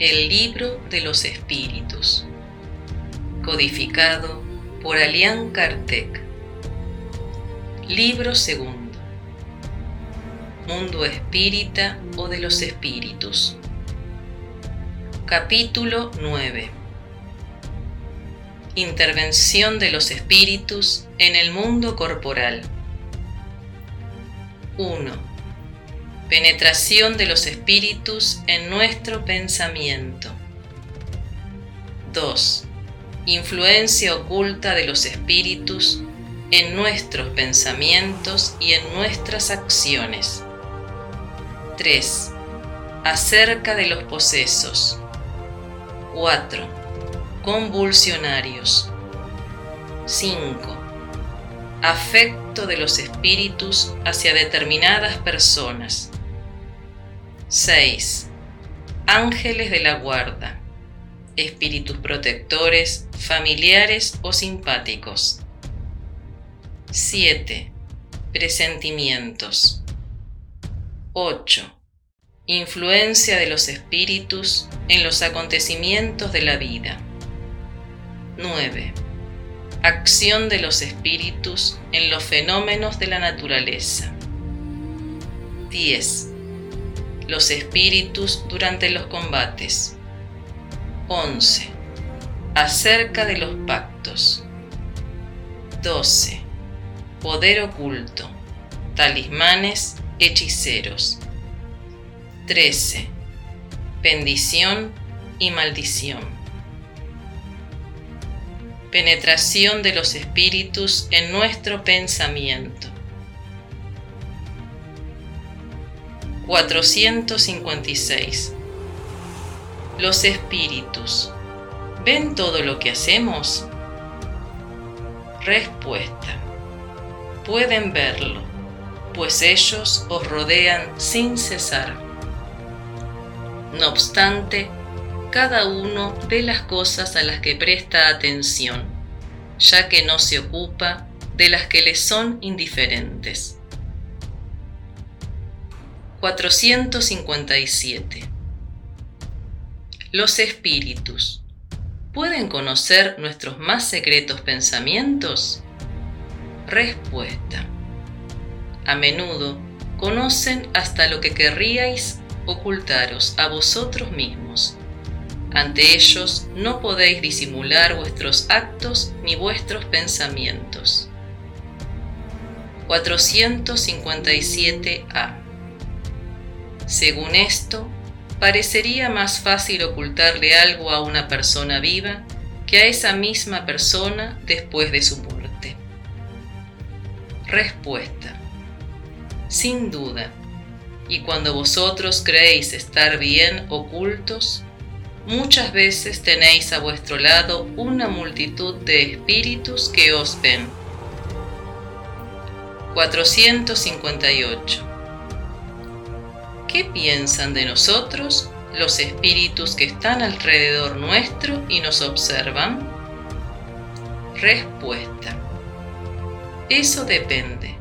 El libro de los espíritus. Codificado por Alian Kartek. Libro segundo. Mundo espírita o de los espíritus. Capítulo 9. Intervención de los espíritus en el mundo corporal. 1 Penetración de los espíritus en nuestro pensamiento. 2. Influencia oculta de los espíritus en nuestros pensamientos y en nuestras acciones. 3. Acerca de los posesos. 4. Convulsionarios. 5 afecto de los espíritus hacia determinadas personas. 6. Ángeles de la guarda, espíritus protectores, familiares o simpáticos. 7. Presentimientos. 8. Influencia de los espíritus en los acontecimientos de la vida. 9 acción de los espíritus en los fenómenos de la naturaleza. 10. Los espíritus durante los combates. 11. Acerca de los pactos. 12. Poder oculto. Talismanes, hechiceros. 13. Bendición y maldición penetración de los espíritus en nuestro pensamiento. 456. Los espíritus, ¿ven todo lo que hacemos? Respuesta. Pueden verlo, pues ellos os rodean sin cesar. No obstante, cada uno de las cosas a las que presta atención, ya que no se ocupa de las que le son indiferentes. 457. Los espíritus, ¿pueden conocer nuestros más secretos pensamientos? Respuesta. A menudo conocen hasta lo que querríais ocultaros a vosotros mismos ante ellos no podéis disimular vuestros actos ni vuestros pensamientos. 457a. Según esto, parecería más fácil ocultarle algo a una persona viva que a esa misma persona después de su muerte. Respuesta. Sin duda. Y cuando vosotros creéis estar bien ocultos, muchas veces tenéis a vuestro lado una multitud de espíritus que os ven. 458. ¿Qué piensan de nosotros los espíritus que están alrededor nuestro y nos observan? Respuesta. Eso depende.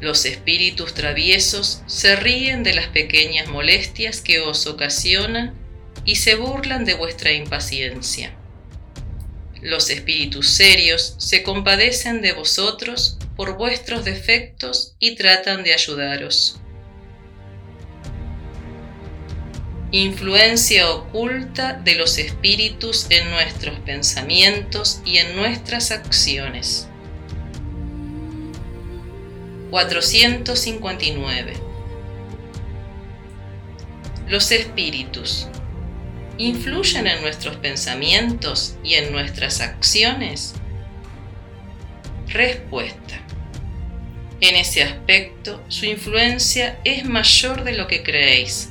Los espíritus traviesos se ríen de las pequeñas molestias que os ocasionan y se burlan de vuestra impaciencia. Los espíritus serios se compadecen de vosotros por vuestros defectos y tratan de ayudaros. Influencia oculta de los espíritus en nuestros pensamientos y en nuestras acciones. 459. Los espíritus influyen en nuestros pensamientos y en nuestras acciones? Respuesta. En ese aspecto, su influencia es mayor de lo que creéis,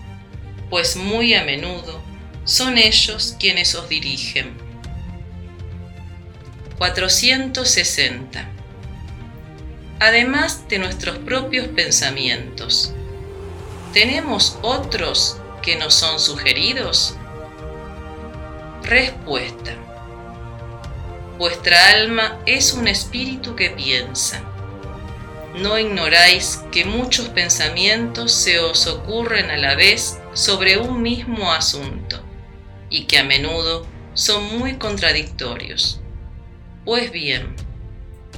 pues muy a menudo son ellos quienes os dirigen. 460. Además de nuestros propios pensamientos, ¿tenemos otros que nos son sugeridos? Respuesta. Vuestra alma es un espíritu que piensa. No ignoráis que muchos pensamientos se os ocurren a la vez sobre un mismo asunto. y que a menudo son muy contradictorios. Pues bien,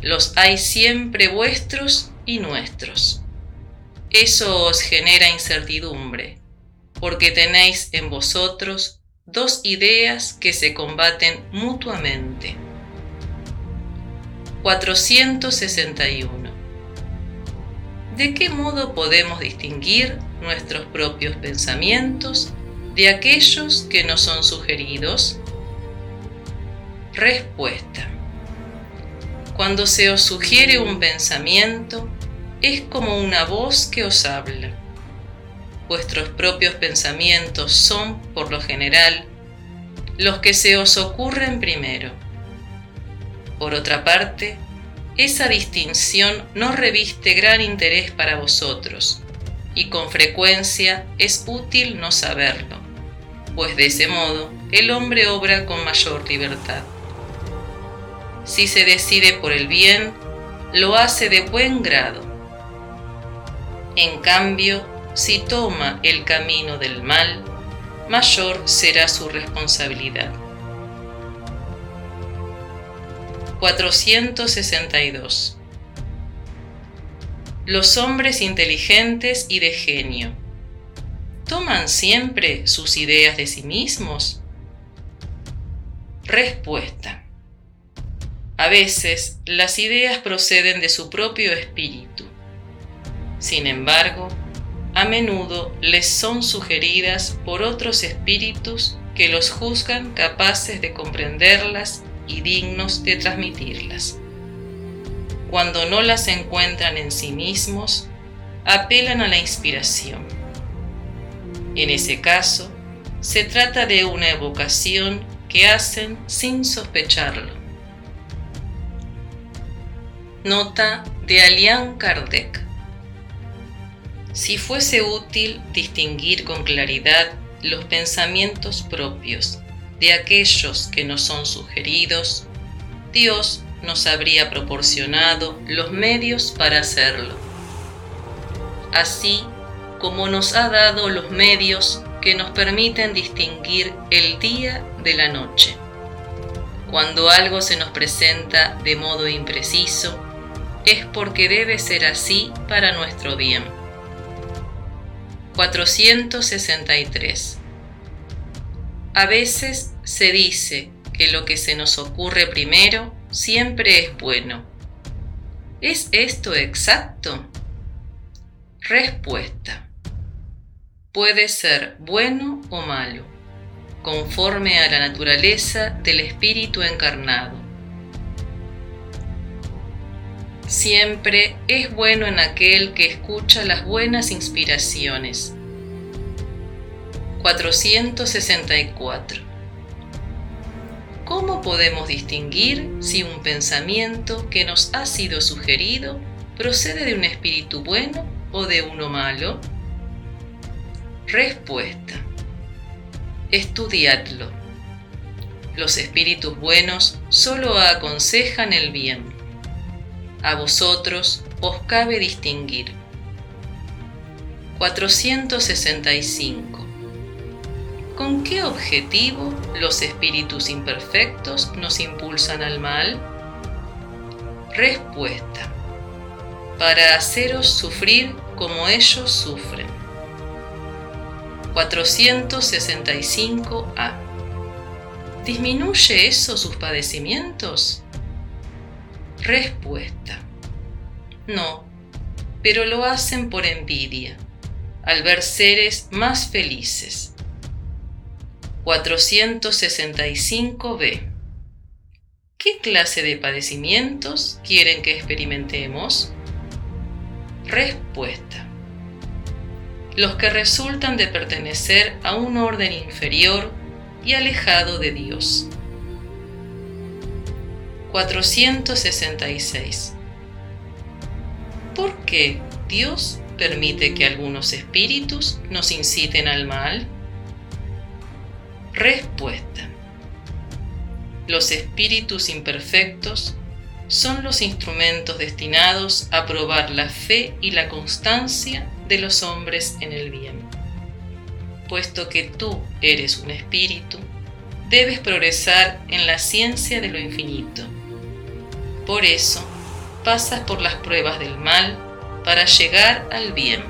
los hay siempre vuestros y nuestros. Eso os genera incertidumbre, porque tenéis en vosotros dos ideas que se combaten mutuamente. 461. ¿De qué modo podemos distinguir nuestros propios pensamientos de aquellos que nos son sugeridos? Respuesta. Cuando se os sugiere un pensamiento, es como una voz que os habla. Vuestros propios pensamientos son, por lo general, los que se os ocurren primero. Por otra parte, esa distinción no reviste gran interés para vosotros, y con frecuencia es útil no saberlo, pues de ese modo el hombre obra con mayor libertad. Si se decide por el bien, lo hace de buen grado. En cambio, si toma el camino del mal, mayor será su responsabilidad. 462. Los hombres inteligentes y de genio, ¿toman siempre sus ideas de sí mismos? Respuesta. A veces las ideas proceden de su propio espíritu. Sin embargo, a menudo les son sugeridas por otros espíritus que los juzgan capaces de comprenderlas y dignos de transmitirlas. Cuando no las encuentran en sí mismos, apelan a la inspiración. En ese caso, se trata de una evocación que hacen sin sospecharlo. Nota de Alian Kardec. Si fuese útil distinguir con claridad los pensamientos propios de aquellos que nos son sugeridos, Dios nos habría proporcionado los medios para hacerlo, así como nos ha dado los medios que nos permiten distinguir el día de la noche. Cuando algo se nos presenta de modo impreciso, es porque debe ser así para nuestro bien. 463. A veces se dice que lo que se nos ocurre primero siempre es bueno. ¿Es esto exacto? Respuesta. Puede ser bueno o malo, conforme a la naturaleza del espíritu encarnado siempre es bueno en aquel que escucha las buenas inspiraciones. 464. ¿Cómo podemos distinguir si un pensamiento que nos ha sido sugerido procede de un espíritu bueno o de uno malo? Respuesta. Estudiadlo. Los espíritus buenos solo aconsejan el bien a vosotros os cabe distinguir. 465. ¿Con qué objetivo los espíritus imperfectos nos impulsan al mal? Respuesta. Para haceros sufrir como ellos sufren. 465a. ¿Disminuye eso sus padecimientos? Respuesta. No, pero lo hacen por envidia, al ver seres más felices. 465b. ¿Qué clase de padecimientos quieren que experimentemos? Respuesta. Los que resultan de pertenecer a un orden inferior y alejado de Dios. 466. ¿Por qué Dios permite que algunos espíritus nos inciten al mal? Respuesta. Los espíritus imperfectos son los instrumentos destinados a probar la fe y la constancia de los hombres en el bien. Puesto que tú eres un espíritu, debes progresar en la ciencia de lo infinito. Por eso, pasas por las pruebas del mal para llegar al bien.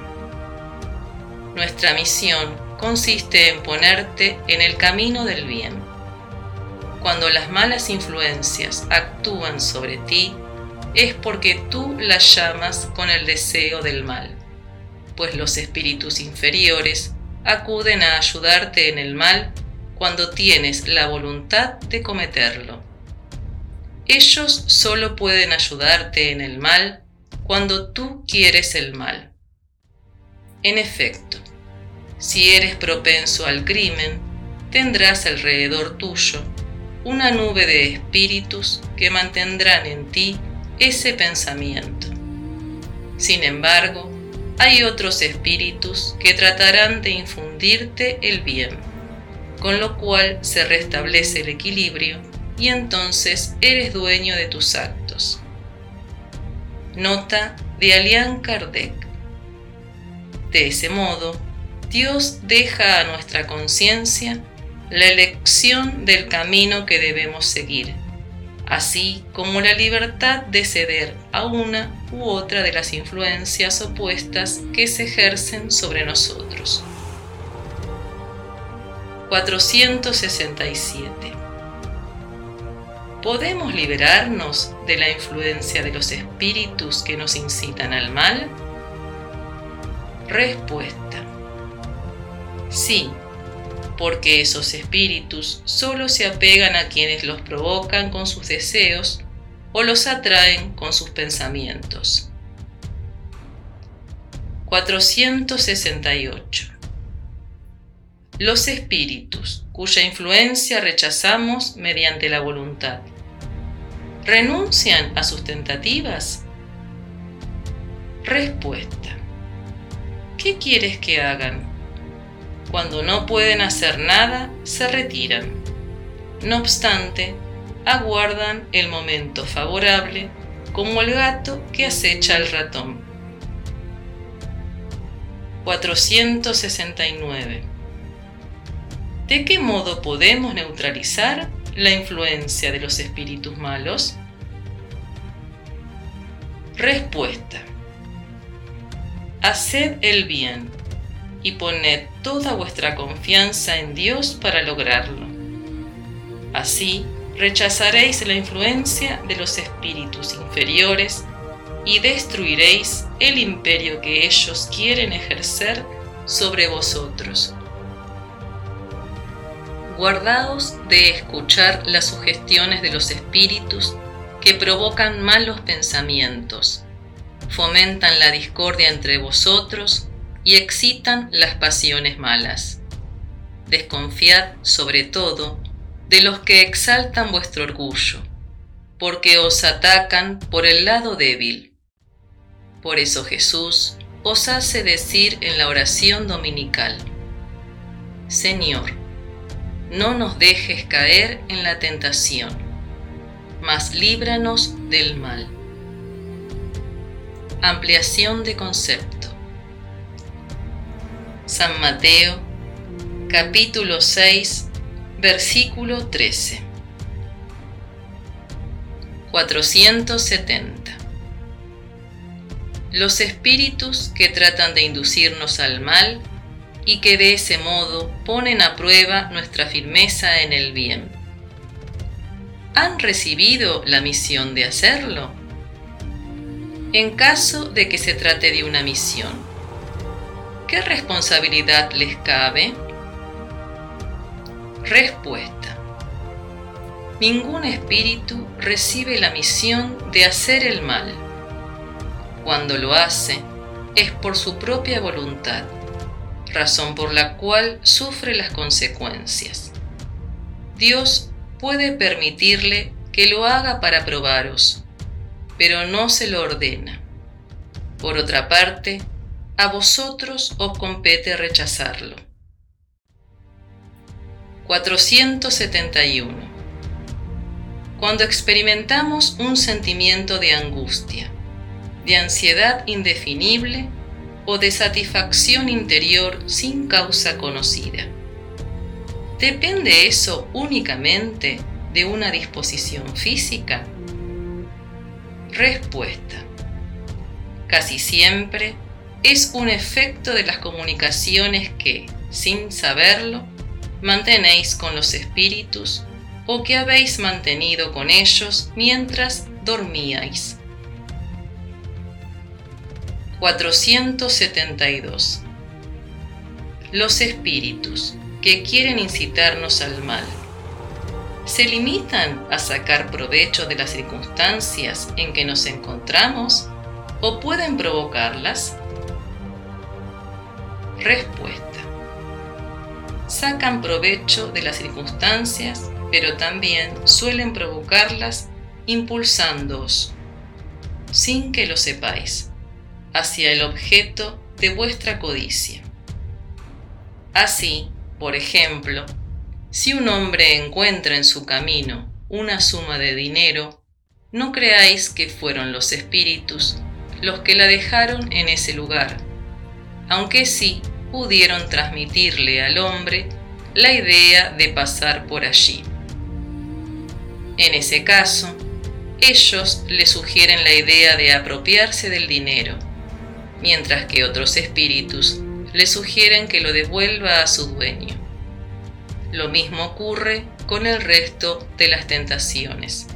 Nuestra misión consiste en ponerte en el camino del bien. Cuando las malas influencias actúan sobre ti, es porque tú las llamas con el deseo del mal, pues los espíritus inferiores acuden a ayudarte en el mal cuando tienes la voluntad de cometerlo. Ellos solo pueden ayudarte en el mal cuando tú quieres el mal. En efecto, si eres propenso al crimen, tendrás alrededor tuyo una nube de espíritus que mantendrán en ti ese pensamiento. Sin embargo, hay otros espíritus que tratarán de infundirte el bien, con lo cual se restablece el equilibrio y entonces eres dueño de tus actos. Nota de Alian Kardec. De ese modo, Dios deja a nuestra conciencia la elección del camino que debemos seguir así como la libertad de ceder a una u otra de las influencias opuestas que se ejercen sobre nosotros. 467. ¿Podemos liberarnos de la influencia de los espíritus que nos incitan al mal? Respuesta. Sí, porque esos espíritus solo se apegan a quienes los provocan con sus deseos o los atraen con sus pensamientos. 468. Los espíritus, cuya influencia rechazamos mediante la voluntad, ¿renuncian a sus tentativas? Respuesta. ¿Qué quieres que hagan? Cuando no pueden hacer nada, se retiran. No obstante, aguardan el momento favorable como el gato que acecha al ratón. 469. ¿De qué modo podemos neutralizar la influencia de los espíritus malos? Respuesta. Haced el bien y poned toda vuestra confianza en Dios para lograrlo. Así rechazaréis la influencia de los espíritus inferiores y destruiréis el imperio que ellos quieren ejercer sobre vosotros. Guardaos de escuchar las sugestiones de los espíritus que provocan malos pensamientos, fomentan la discordia entre vosotros y excitan las pasiones malas. Desconfiad sobre todo de los que exaltan vuestro orgullo, porque os atacan por el lado débil. Por eso Jesús os hace decir en la oración dominical, Señor, no nos dejes caer en la tentación, mas líbranos del mal. Ampliación de concepto. San Mateo, capítulo 6, versículo 13. 470. Los espíritus que tratan de inducirnos al mal y que de ese modo ponen a prueba nuestra firmeza en el bien. ¿Han recibido la misión de hacerlo? En caso de que se trate de una misión, ¿qué responsabilidad les cabe? Respuesta. Ningún espíritu recibe la misión de hacer el mal. Cuando lo hace, es por su propia voluntad, razón por la cual sufre las consecuencias. Dios puede permitirle que lo haga para probaros, pero no se lo ordena. Por otra parte, a vosotros os compete rechazarlo. 471. Cuando experimentamos un sentimiento de angustia, de ansiedad indefinible o de satisfacción interior sin causa conocida, ¿Depende eso únicamente de una disposición física? Respuesta. Casi siempre es un efecto de las comunicaciones que, sin saberlo, mantenéis con los espíritus o que habéis mantenido con ellos mientras dormíais. 472. Los espíritus que quieren incitarnos al mal, ¿se limitan a sacar provecho de las circunstancias en que nos encontramos o pueden provocarlas? Respuesta. Sacan provecho de las circunstancias, pero también suelen provocarlas impulsándoos, sin que lo sepáis hacia el objeto de vuestra codicia. Así, por ejemplo, si un hombre encuentra en su camino una suma de dinero, no creáis que fueron los espíritus los que la dejaron en ese lugar, aunque sí pudieron transmitirle al hombre la idea de pasar por allí. En ese caso, ellos le sugieren la idea de apropiarse del dinero mientras que otros espíritus le sugieren que lo devuelva a su dueño. Lo mismo ocurre con el resto de las tentaciones.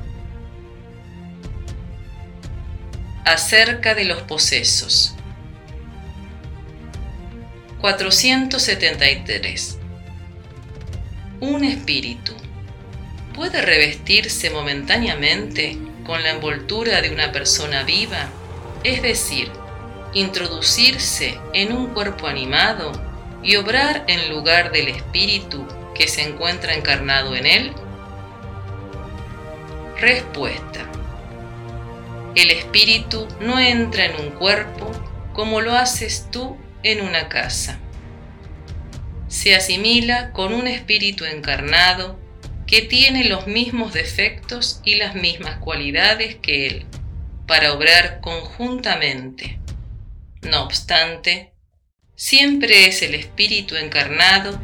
Acerca de los posesos. 473. Un espíritu puede revestirse momentáneamente con la envoltura de una persona viva, es decir, introducirse en un cuerpo animado y obrar en lugar del espíritu que se encuentra encarnado en él? Respuesta. El espíritu no entra en un cuerpo como lo haces tú en una casa. Se asimila con un espíritu encarnado que tiene los mismos defectos y las mismas cualidades que él, para obrar conjuntamente. No obstante, siempre es el Espíritu encarnado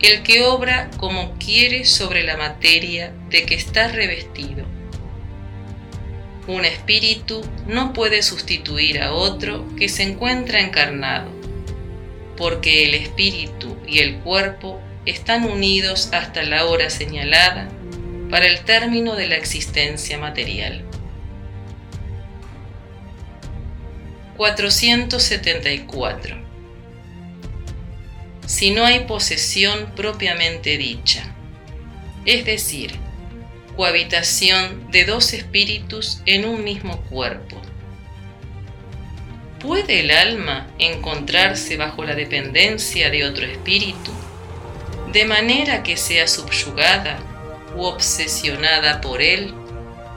el que obra como quiere sobre la materia de que está revestido. Un espíritu no puede sustituir a otro que se encuentra encarnado, porque el espíritu y el cuerpo están unidos hasta la hora señalada para el término de la existencia material. 474. Si no hay posesión propiamente dicha, es decir, cohabitación de dos espíritus en un mismo cuerpo. ¿Puede el alma encontrarse bajo la dependencia de otro espíritu, de manera que sea subyugada u obsesionada por él,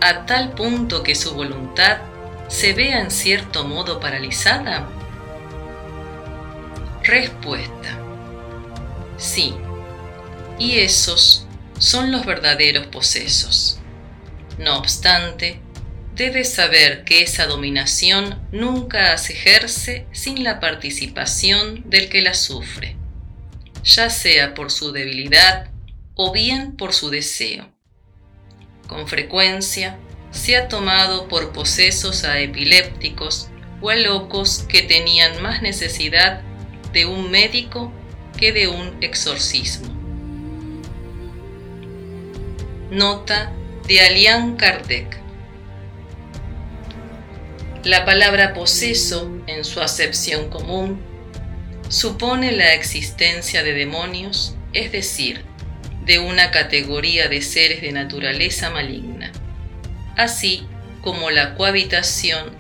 a tal punto que su voluntad se vea en cierto modo paralizada? Respuesta. Sí, y esos son los verdaderos posesos. No obstante, debes saber que esa dominación nunca se ejerce sin la participación del que la sufre, ya sea por su debilidad o bien por su deseo. Con frecuencia, se ha tomado por posesos a epilépticos o a locos que tenían más necesidad de un médico que de un exorcismo. Nota de Alian Kardec. La palabra poseso, en su acepción común, supone la existencia de demonios, es decir, de una categoría de seres de naturaleza maligna así como la cohabitación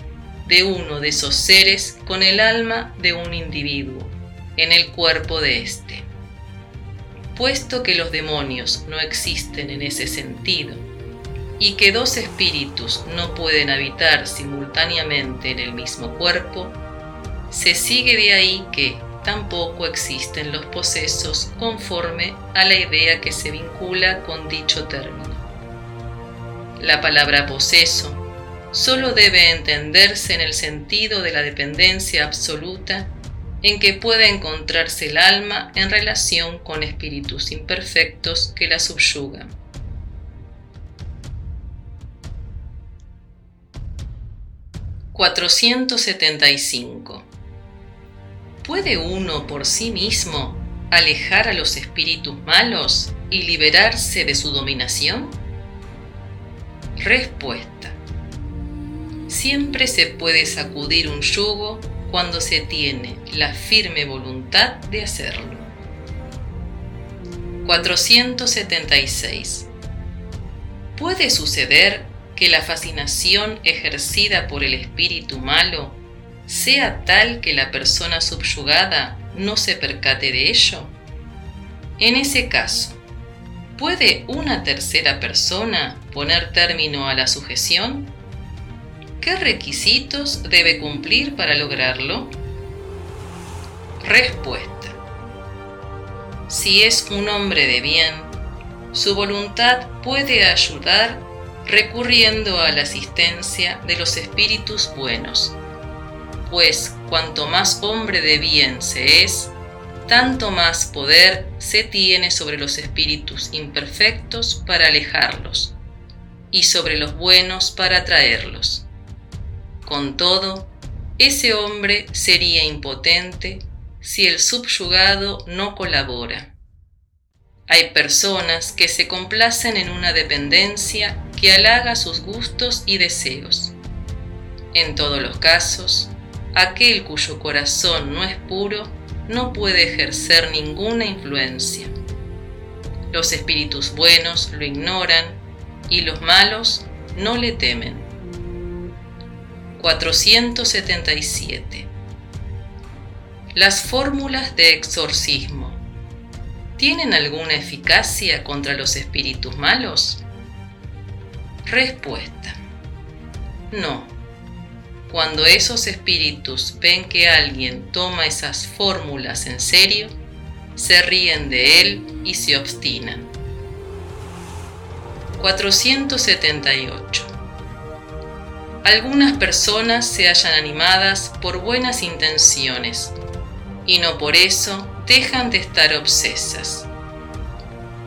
de uno de esos seres con el alma de un individuo en el cuerpo de éste. Puesto que los demonios no existen en ese sentido y que dos espíritus no pueden habitar simultáneamente en el mismo cuerpo, se sigue de ahí que tampoco existen los posesos conforme a la idea que se vincula con dicho término. La palabra poseso solo debe entenderse en el sentido de la dependencia absoluta en que puede encontrarse el alma en relación con espíritus imperfectos que la subyugan. ¿475? ¿Puede uno por sí mismo alejar a los espíritus malos y liberarse de su dominación? Respuesta. Siempre se puede sacudir un yugo cuando se tiene la firme voluntad de hacerlo. 476. ¿Puede suceder que la fascinación ejercida por el espíritu malo sea tal que la persona subyugada no se percate de ello? En ese caso, ¿puede una tercera persona poner término a la sujeción? ¿Qué requisitos debe cumplir para lograrlo? Respuesta. Si es un hombre de bien, su voluntad puede ayudar recurriendo a la asistencia de los espíritus buenos, pues cuanto más hombre de bien se es, tanto más poder se tiene sobre los espíritus imperfectos para alejarlos y sobre los buenos para atraerlos. Con todo, ese hombre sería impotente si el subyugado no colabora. Hay personas que se complacen en una dependencia que halaga sus gustos y deseos. En todos los casos, aquel cuyo corazón no es puro no puede ejercer ninguna influencia. Los espíritus buenos lo ignoran y los malos no le temen. 477. Las fórmulas de exorcismo. ¿Tienen alguna eficacia contra los espíritus malos? Respuesta. No. Cuando esos espíritus ven que alguien toma esas fórmulas en serio, se ríen de él y se obstinan. 478 algunas personas se hallan animadas por buenas intenciones y no por eso dejan de estar obsesas.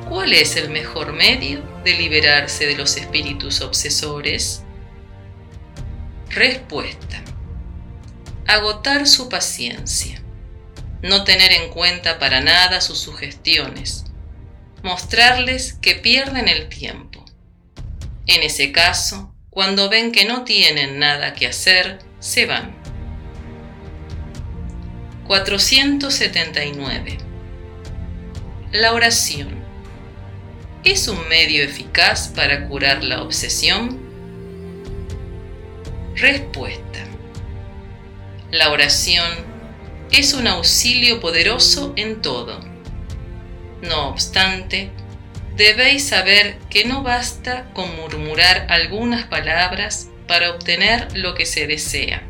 ¿Cuál es el mejor medio de liberarse de los espíritus obsesores? Respuesta. Agotar su paciencia. No tener en cuenta para nada sus sugestiones. Mostrarles que pierden el tiempo. En ese caso, cuando ven que no tienen nada que hacer, se van. 479. La oración. ¿Es un medio eficaz para curar la obsesión? Respuesta. La oración es un auxilio poderoso en todo. No obstante, debéis saber que no basta con murmurar algunas palabras para obtener lo que se desea.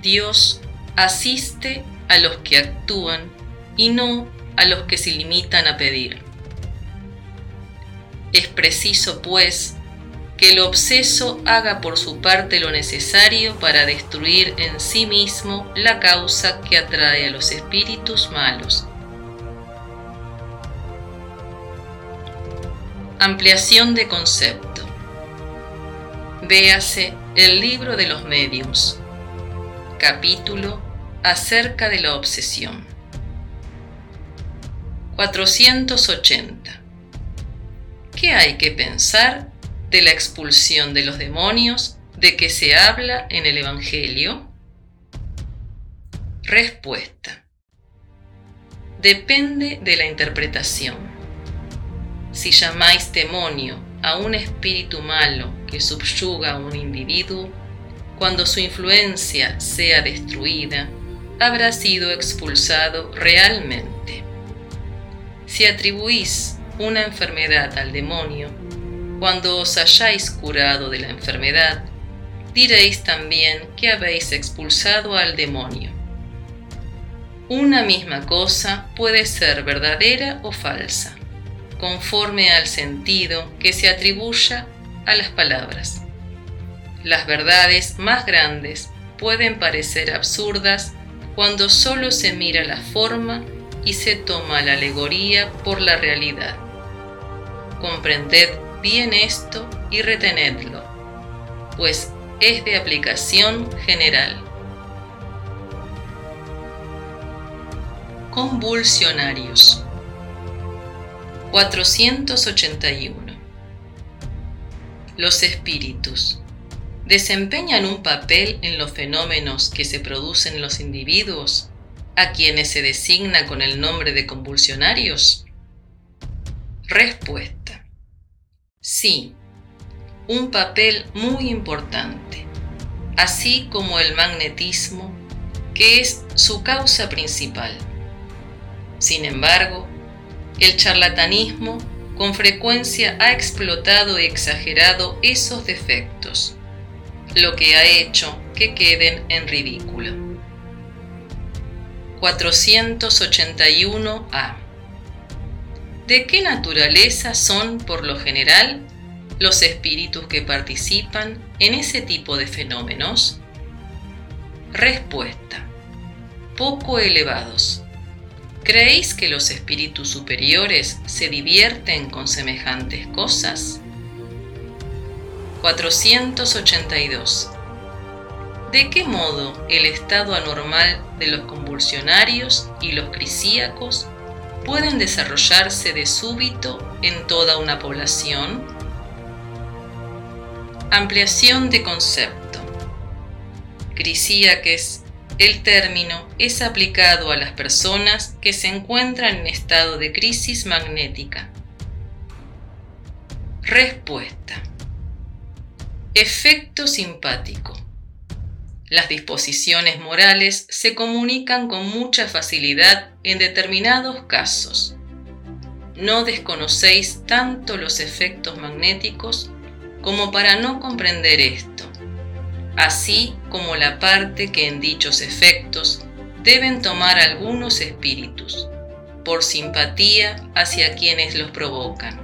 Dios asiste a los que actúan y no a los que se limitan a pedir. Es preciso, pues, que el obseso haga por su parte lo necesario para destruir en sí mismo la causa que atrae a los espíritus malos Ampliación de concepto. Véase el libro de los medios. Capítulo acerca de la obsesión. 480. ¿Qué hay que pensar de la expulsión de los demonios de que se habla en el Evangelio? Respuesta. Depende de la interpretación si llamáis demonio a un espíritu malo que subyuga a un individuo, cuando su influencia sea destruida, habrá sido expulsado realmente. Si atribuís una enfermedad al demonio, cuando os hayáis curado de la enfermedad, diréis también que habéis expulsado al demonio. Una misma cosa puede ser verdadera o falsa conforme al sentido que se atribuya a las palabras. Las verdades más grandes pueden parecer absurdas cuando solo se mira la forma y se toma la alegoría por la realidad. Comprended bien esto y retenedlo, pues es de aplicación general. Convulsionarios 481 Los espíritus desempeñan un papel en los fenómenos que se producen en los individuos, a quienes se designa con el nombre de convulsionarios? Respuesta. Sí, un papel muy importante, así como el magnetismo, que es su causa principal. Sin embargo, el charlatanismo con frecuencia ha explotado y exagerado esos defectos lo que ha hecho que queden en ridículo. 481a. ¿De qué naturaleza son, por lo general, los espíritus que participan en ese tipo de fenómenos? Respuesta. Poco elevados. ¿Creéis que los espíritus superiores se divierten con semejantes cosas? 482. ¿De qué modo el estado anormal de los convulsionarios y los crisíacos pueden desarrollarse de súbito en toda una población? Ampliación de concepto. Crisíaques, el término es aplicado a las personas que se encuentran en estado de crisis magnética. Respuesta. Efecto simpático. Las disposiciones morales se comunican con mucha facilidad en determinados casos. No desconocéis tanto los efectos magnéticos como para no comprender esto, así como la parte que en dichos efectos deben tomar algunos espíritus, por simpatía hacia quienes los provocan.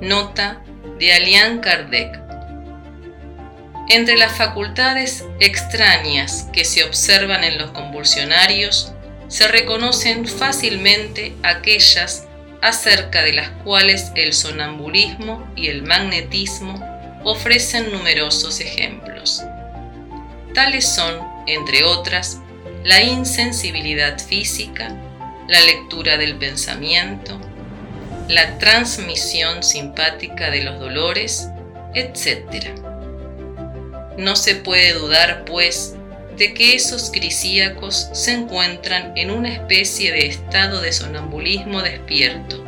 Nota de Alian Kardec. Entre las facultades extrañas que se observan en los convulsionarios, se reconocen fácilmente aquellas acerca de las cuales el sonambulismo y el magnetismo ofrecen numerosos ejemplos. Tales son, entre otras, la insensibilidad física, la lectura del pensamiento, la transmisión simpática de los dolores, etc. No se puede dudar, pues, de que esos crisíacos se encuentran en una especie de estado de sonambulismo despierto,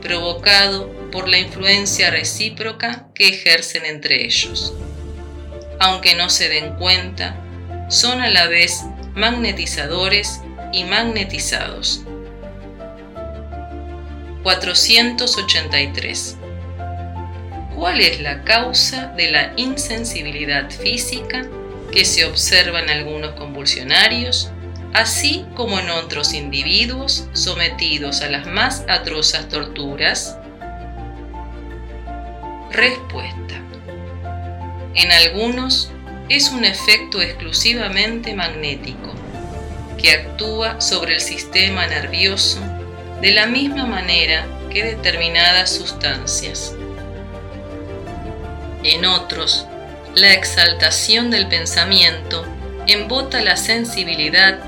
provocado por la influencia recíproca que ejercen entre ellos. Aunque no se den cuenta, son a la vez magnetizadores y magnetizados 483. ¿Cuál es la causa de la insensibilidad física que se observa en algunos convulsionarios, así como en otros individuos sometidos a las más atrozas torturas? Respuesta. En algunos es un efecto exclusivamente magnético, que actúa sobre el sistema nervioso de la misma manera que determinadas sustancias. En otros, la exaltación del pensamiento embota la sensibilidad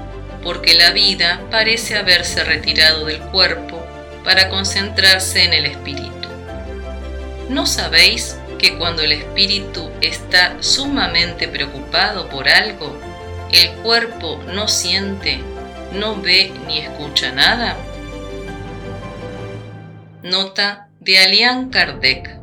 porque la vida parece haberse retirado del cuerpo para concentrarse en el espíritu. ¿No sabéis que cuando el espíritu está sumamente preocupado por algo, el cuerpo no siente, no ve ni escucha nada? Nota de Alian Kardec.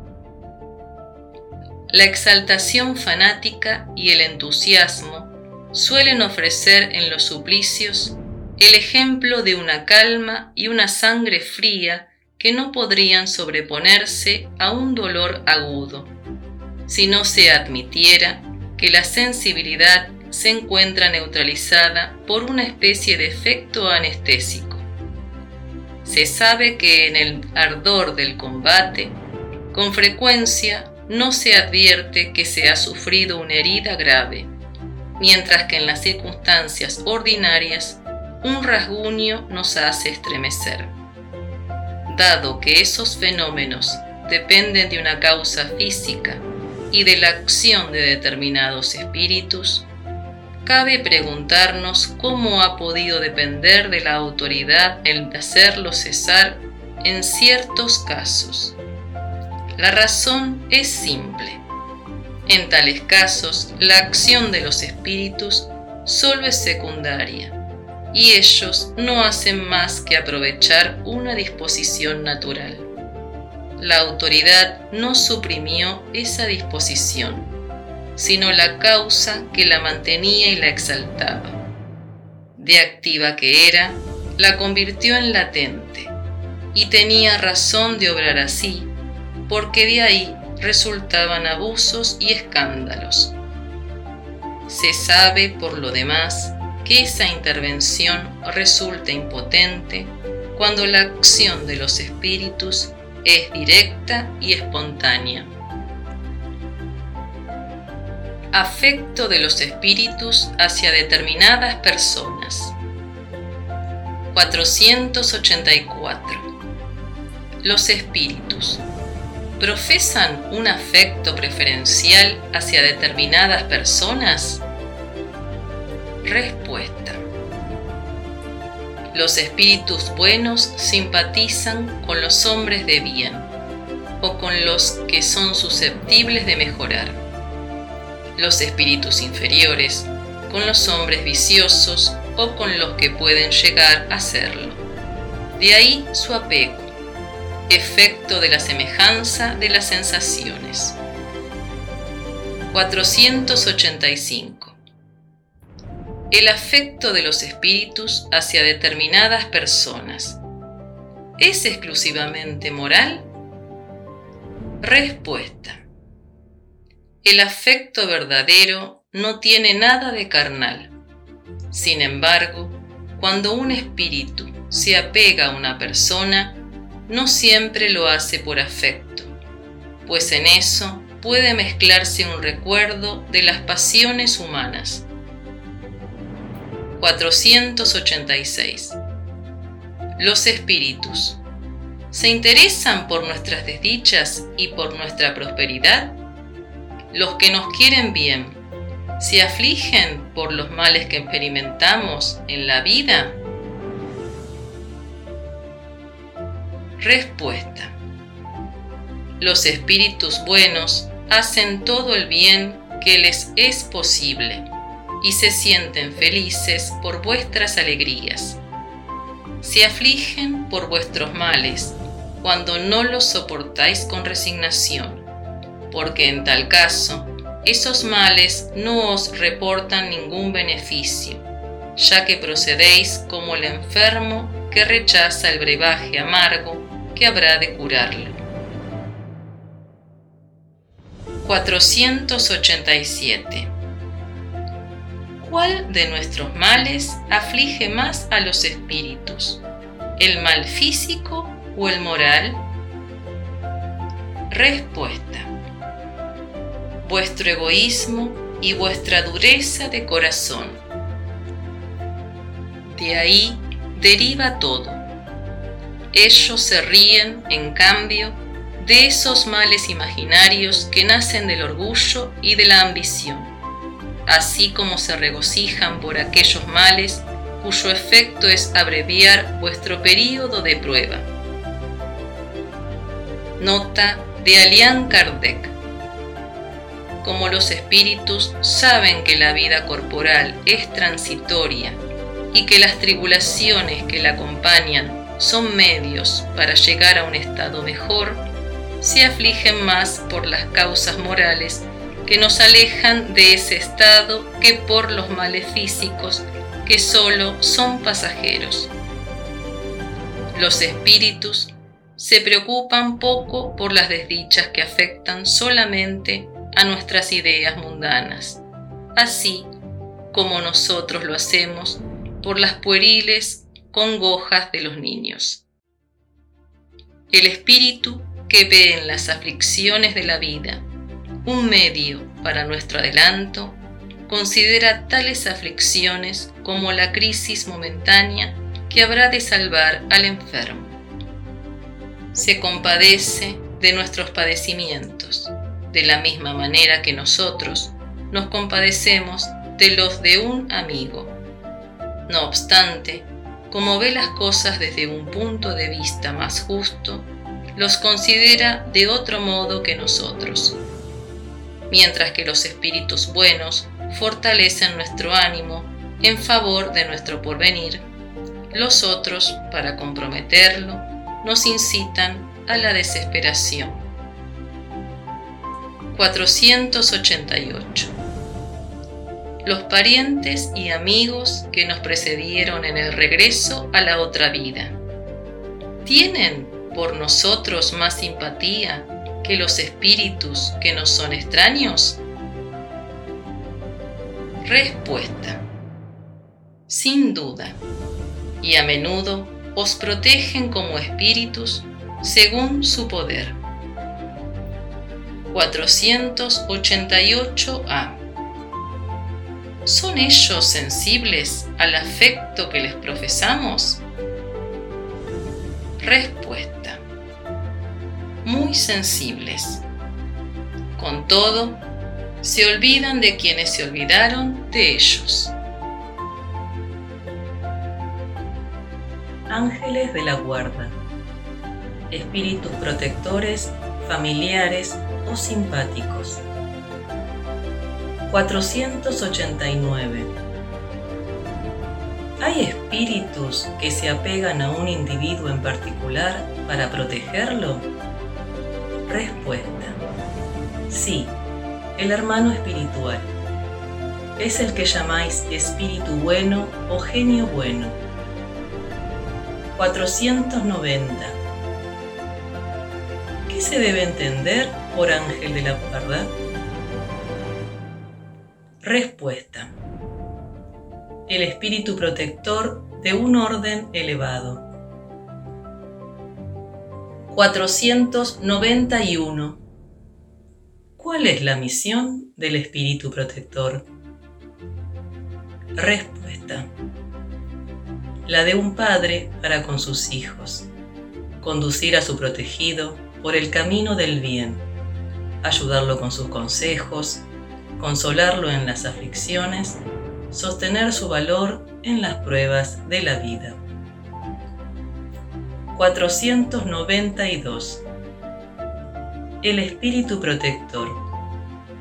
La exaltación fanática y el entusiasmo suelen ofrecer en los suplicios el ejemplo de una calma y una sangre fría que no podrían sobreponerse a un dolor agudo, si no se admitiera que la sensibilidad se encuentra neutralizada por una especie de efecto anestésico. Se sabe que en el ardor del combate, con frecuencia no se advierte que se ha sufrido una herida grave, mientras que en las circunstancias ordinarias un rasguño nos hace estremecer. Dado que esos fenómenos dependen de una causa física y de la acción de determinados espíritus, cabe preguntarnos cómo ha podido depender de la autoridad el hacerlo cesar en ciertos casos. La razón es simple. En tales casos, la acción de los espíritus solo es secundaria y ellos no hacen más que aprovechar una disposición natural. La autoridad no suprimió esa disposición, sino la causa que la mantenía y la exaltaba. De activa que era, la convirtió en latente, y tenía razón de obrar así, porque de ahí resultaban abusos y escándalos. Se sabe, por lo demás, que esa intervención resulta impotente cuando la acción de los espíritus es directa y espontánea. Afecto de los espíritus hacia determinadas personas. 484. Los espíritus profesan un afecto preferencial hacia determinadas personas? Respuesta. Los espíritus buenos simpatizan con los hombres de bien o con los que son susceptibles de mejorar. Los espíritus inferiores con los hombres viciosos o con los que pueden llegar a serlo. De ahí su apego, efecto de la semejanza de las sensaciones. 485 el afecto de los espíritus hacia determinadas personas. ¿Es exclusivamente moral? Respuesta. El afecto verdadero no tiene nada de carnal. Sin embargo, cuando un espíritu se apega a una persona, no siempre lo hace por afecto, pues en eso puede mezclarse un recuerdo de las pasiones humanas 486. Los espíritus. ¿Se interesan por nuestras desdichas y por nuestra prosperidad? Los que nos quieren bien, ¿se afligen por los males que experimentamos en la vida? Respuesta. Los espíritus buenos hacen todo el bien que les es posible y se sienten felices por vuestras alegrías. Se afligen por vuestros males cuando no los soportáis con resignación, porque en tal caso esos males no os reportan ningún beneficio, ya que procedéis como el enfermo que rechaza el brebaje amargo que habrá de curarlo. 487 ¿Cuál de nuestros males aflige más a los espíritus? ¿El mal físico o el moral? Respuesta. Vuestro egoísmo y vuestra dureza de corazón. De ahí deriva todo. Ellos se ríen, en cambio, de esos males imaginarios que nacen del orgullo y de la ambición así como se regocijan por aquellos males cuyo efecto es abreviar vuestro período de prueba. Nota de Alian Kardec. Como los espíritus saben que la vida corporal es transitoria y que las tribulaciones que la acompañan son medios para llegar a un estado mejor, se afligen más por las causas morales que nos alejan de ese estado que por los males físicos que solo son pasajeros. Los espíritus se preocupan poco por las desdichas que afectan solamente a nuestras ideas mundanas, así como nosotros lo hacemos por las pueriles congojas de los niños. El espíritu que ve en las aflicciones de la vida un medio para nuestro adelanto, considera tales aflicciones como la crisis momentánea que habrá de salvar al enfermo. Se compadece de nuestros padecimientos, de la misma manera que nosotros nos compadecemos de los de un amigo. No obstante, como ve las cosas desde un punto de vista más justo, los considera de otro modo que nosotros, mientras que los espíritus buenos fortalecen nuestro ánimo en favor de nuestro porvenir, los otros, para comprometerlo, nos incitan a la desesperación. 488. Los parientes y amigos que nos precedieron en el regreso a la otra vida. ¿Tienen por nosotros más simpatía que los espíritus que nos son extraños? Respuesta. Sin duda. Y a menudo os protegen como espíritus según su poder. 488a. ¿Son ellos sensibles al afecto que les profesamos? Respuesta. Muy sensibles. Con todo, se olvidan de quienes se olvidaron de ellos. Ángeles de la guarda. Espíritus protectores, familiares o simpáticos. 489. ¿Hay espíritus que se apegan a un individuo en particular para protegerlo? Respuesta. Sí, el hermano espiritual. Es el que llamáis espíritu bueno o genio bueno. 490. ¿Qué se debe entender por ángel de la guarda? Respuesta. El espíritu protector de un orden elevado. 491 ¿Cuál es la misión del Espíritu Protector? Respuesta. La de un padre para con sus hijos. Conducir a su protegido por el camino del bien. Ayudarlo con sus consejos. Consolarlo en las aflicciones. Sostener su valor en las pruebas de la vida. 492 el espíritu protector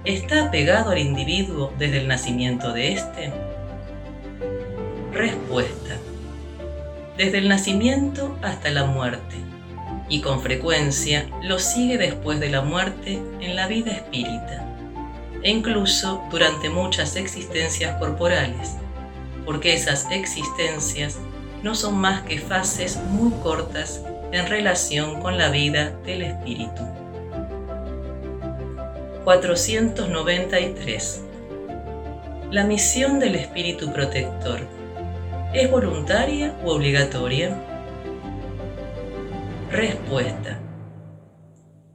está apegado al individuo desde el nacimiento de éste? Respuesta. Desde el nacimiento hasta la muerte, y con frecuencia lo sigue después de la muerte en la vida espírita, e incluso durante muchas existencias corporales, porque esas existencias no son más que fases muy cortas en relación con la vida del espíritu. 493. La misión del Espíritu Protector ¿es voluntaria u obligatoria? Respuesta.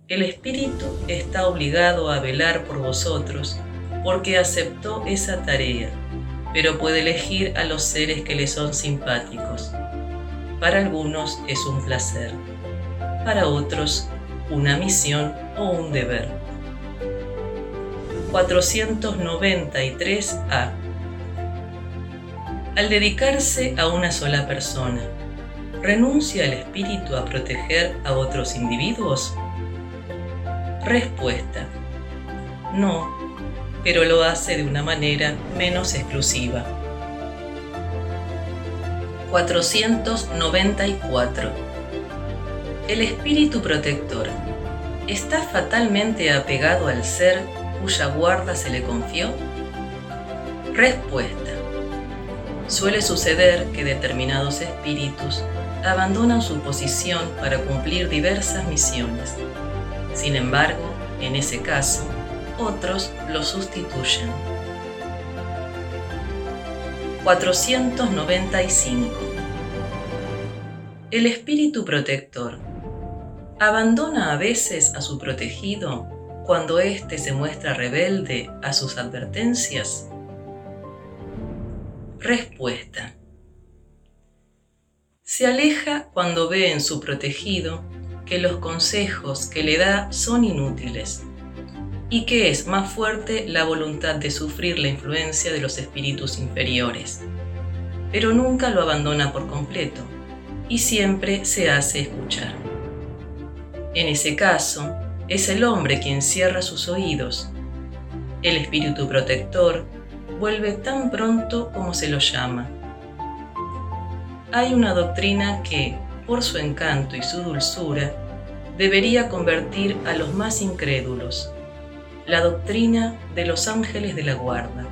El Espíritu está obligado a velar por vosotros porque aceptó esa tarea, pero puede elegir a los seres que le son simpáticos. Para algunos es un placer, para otros una misión o un deber. 493a. Al dedicarse a una sola persona, ¿renuncia el espíritu a proteger a otros individuos? Respuesta. No, pero lo hace de una manera menos exclusiva. 494. El espíritu protector está fatalmente apegado al ser cuya guarda se le confió? Respuesta. Suele suceder que determinados espíritus abandonan su posición para cumplir diversas misiones. Sin embargo, en ese caso, otros lo sustituyen. 495. El espíritu protector abandona a veces a su protegido cuando éste se muestra rebelde a sus advertencias? Respuesta. Se aleja cuando ve en su protegido que los consejos que le da son inútiles y que es más fuerte la voluntad de sufrir la influencia de los espíritus inferiores, pero nunca lo abandona por completo y siempre se hace escuchar. En ese caso, es el hombre quien cierra sus oídos. El espíritu protector vuelve tan pronto como se lo llama. Hay una doctrina que, por su encanto y su dulzura, debería convertir a los más incrédulos, la doctrina de los ángeles de la guarda.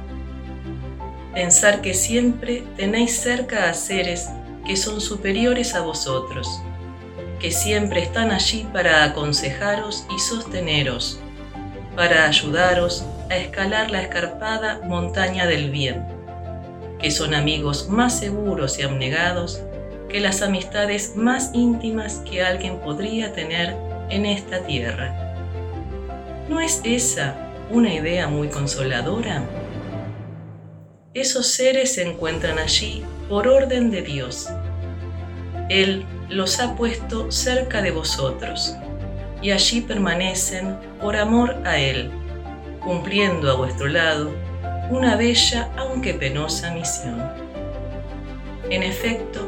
Pensar que siempre tenéis cerca a seres que son superiores a vosotros, que siempre están allí para aconsejaros y sosteneros, para ayudaros a escalar la escarpada montaña del bien, que son amigos más seguros y abnegados que las amistades más íntimas que alguien podría tener en esta tierra. ¿No es esa una idea muy consoladora? Esos seres se encuentran allí por orden de Dios. Él los ha puesto cerca de vosotros y allí permanecen por amor a Él cumpliendo a vuestro lado una bella aunque penosa misión. En efecto,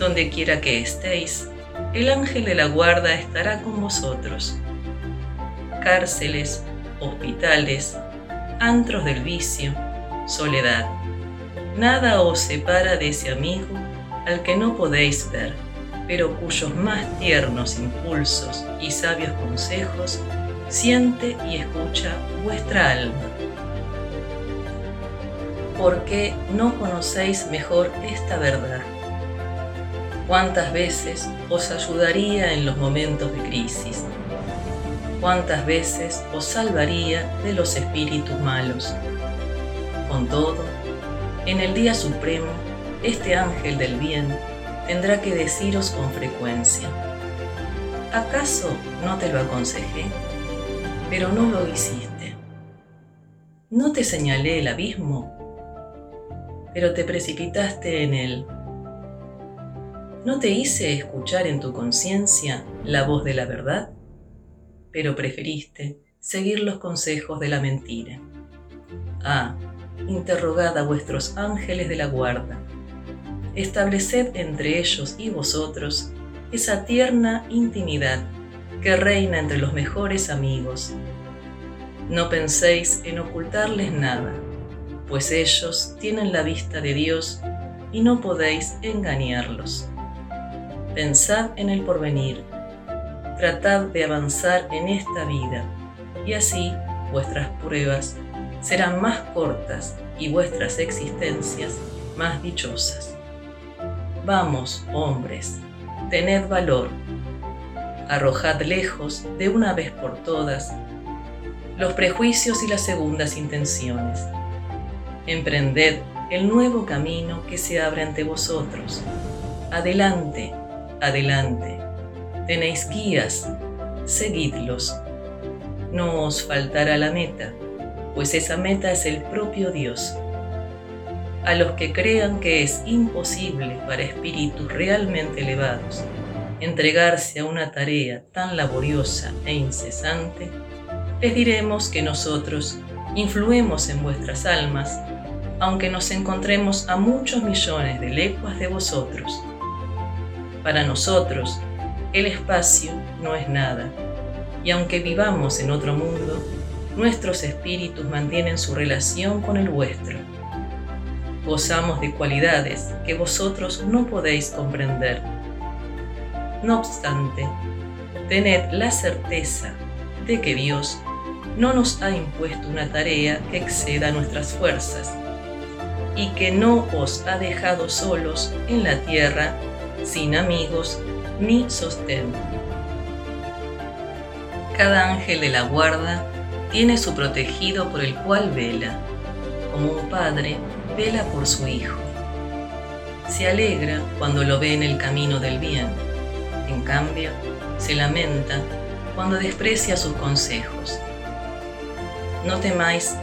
donde quiera que estéis, el ángel de la guarda estará con vosotros. Cárceles, hospitales, antros del vicio, soledad. Nada os separa de ese amigo al que no podéis ver, pero cuyos más tiernos impulsos y sabios consejos siente y escucha vuestra alma. ¿Por qué no conocéis mejor esta verdad? ¿Cuántas veces os ayudaría en los momentos de crisis? ¿Cuántas veces os salvaría de los espíritus malos? Con todo, en el día supremo, este ángel del bien tendrá que deciros con frecuencia, ¿acaso no te lo aconsejé? pero no lo hiciste. No te señalé el abismo, pero te precipitaste en él. No te hice escuchar en tu conciencia la voz de la verdad, pero preferiste seguir los consejos de la mentira. Ah, interrogad a vuestros ángeles de la guarda. Estableced entre ellos y vosotros esa tierna intimidad que reina entre los mejores amigos. No penséis en ocultarles nada, pues ellos tienen la vista de Dios y no podéis engañarlos. Pensad en el porvenir, tratad de avanzar en esta vida, y así vuestras pruebas serán más cortas y vuestras existencias más dichosas. Vamos, hombres, tened valor arrojad lejos de una vez por todas los prejuicios y las segundas intenciones. Emprended el nuevo camino que se abre ante vosotros. Adelante, adelante. Tenéis guías, seguidlos. No os faltará la meta, pues esa meta es el propio Dios. A los que crean que es imposible para espíritus realmente elevados entregarse a una tarea tan laboriosa e incesante, les diremos que nosotros influemos en vuestras almas, aunque nos encontremos a muchos millones de leguas de vosotros. Para nosotros, el espacio no es nada, y aunque vivamos en otro mundo, nuestros espíritus mantienen su relación con el vuestro. Gozamos de cualidades que vosotros no podéis comprender no obstante, tened la certeza de que Dios no nos ha impuesto una tarea que exceda nuestras fuerzas y que no os ha dejado solos en la tierra sin amigos ni sostén. Cada ángel de la guarda tiene su protegido por el cual vela, como un padre vela por su hijo. Se alegra cuando lo ve en el camino del bien en cambio, se lamenta cuando desprecia sus consejos. No temáis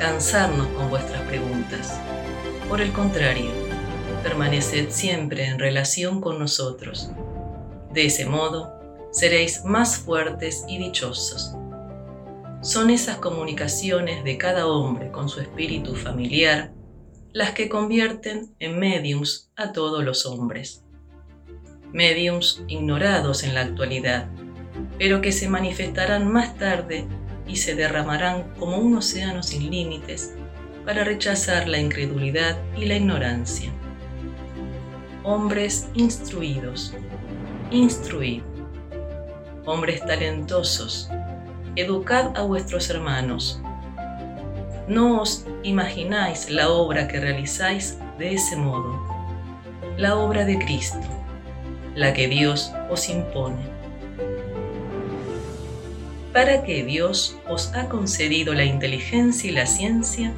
cansarnos con vuestras preguntas. Por el contrario, permaneced siempre en relación con nosotros. De ese modo, seréis más fuertes y dichosos. Son esas comunicaciones de cada hombre con su espíritu familiar las que convierten en mediums a todos los hombres. Mediums ignorados en la actualidad, pero que se manifestarán más tarde y se derramarán como un océano sin límites para rechazar la incredulidad y la ignorancia. Hombres instruidos, instruid. Hombres talentosos, educad a vuestros hermanos. No os imagináis la obra que realizáis de ese modo, la obra de Cristo, la que Dios os impone. ¿Para qué Dios os ha concedido la inteligencia y la ciencia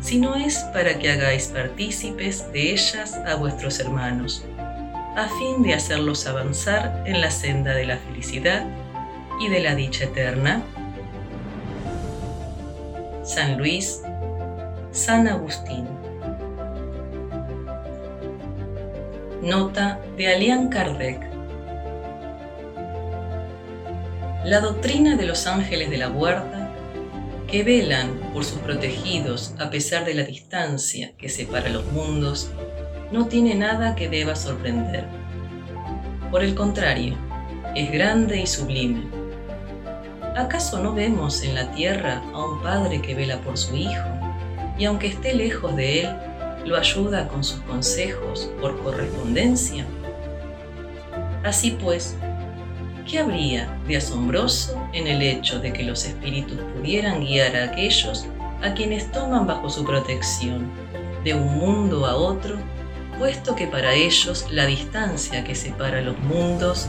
si no es para que hagáis partícipes de ellas a vuestros hermanos, a fin de hacerlos avanzar en la senda de la felicidad y de la dicha eterna? San Luis, San Agustín. Nota de Alian Kardec. La doctrina de los ángeles de la guarda que velan por sus protegidos a pesar de la distancia que separa los mundos, no tiene nada que deba sorprender. Por el contrario, es grande y sublime. ¿Acaso no vemos en la tierra a un padre que vela por su hijo y aunque esté lejos de él, lo ayuda con sus consejos por correspondencia? Así pues, ¿Qué habría de asombroso en el hecho de que los espíritus pudieran guiar a aquellos a quienes toman bajo su protección de un mundo a otro, puesto que para ellos la distancia que separa los mundos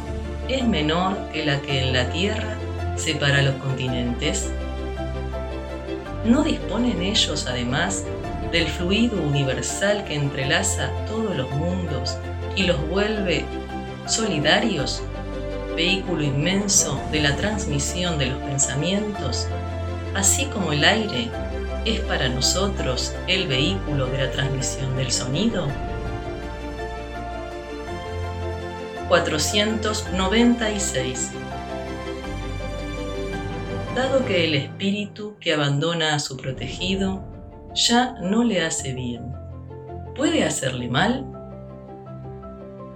es menor que la que en la Tierra separa los continentes? ¿No disponen ellos además del fluido universal que entrelaza todos los mundos y los vuelve solidarios vehículo inmenso de la transmisión de los pensamientos, así como el aire es para nosotros el vehículo de la transmisión del sonido? 496. Dado que el espíritu que abandona a su protegido ya no le hace bien, ¿puede hacerle mal?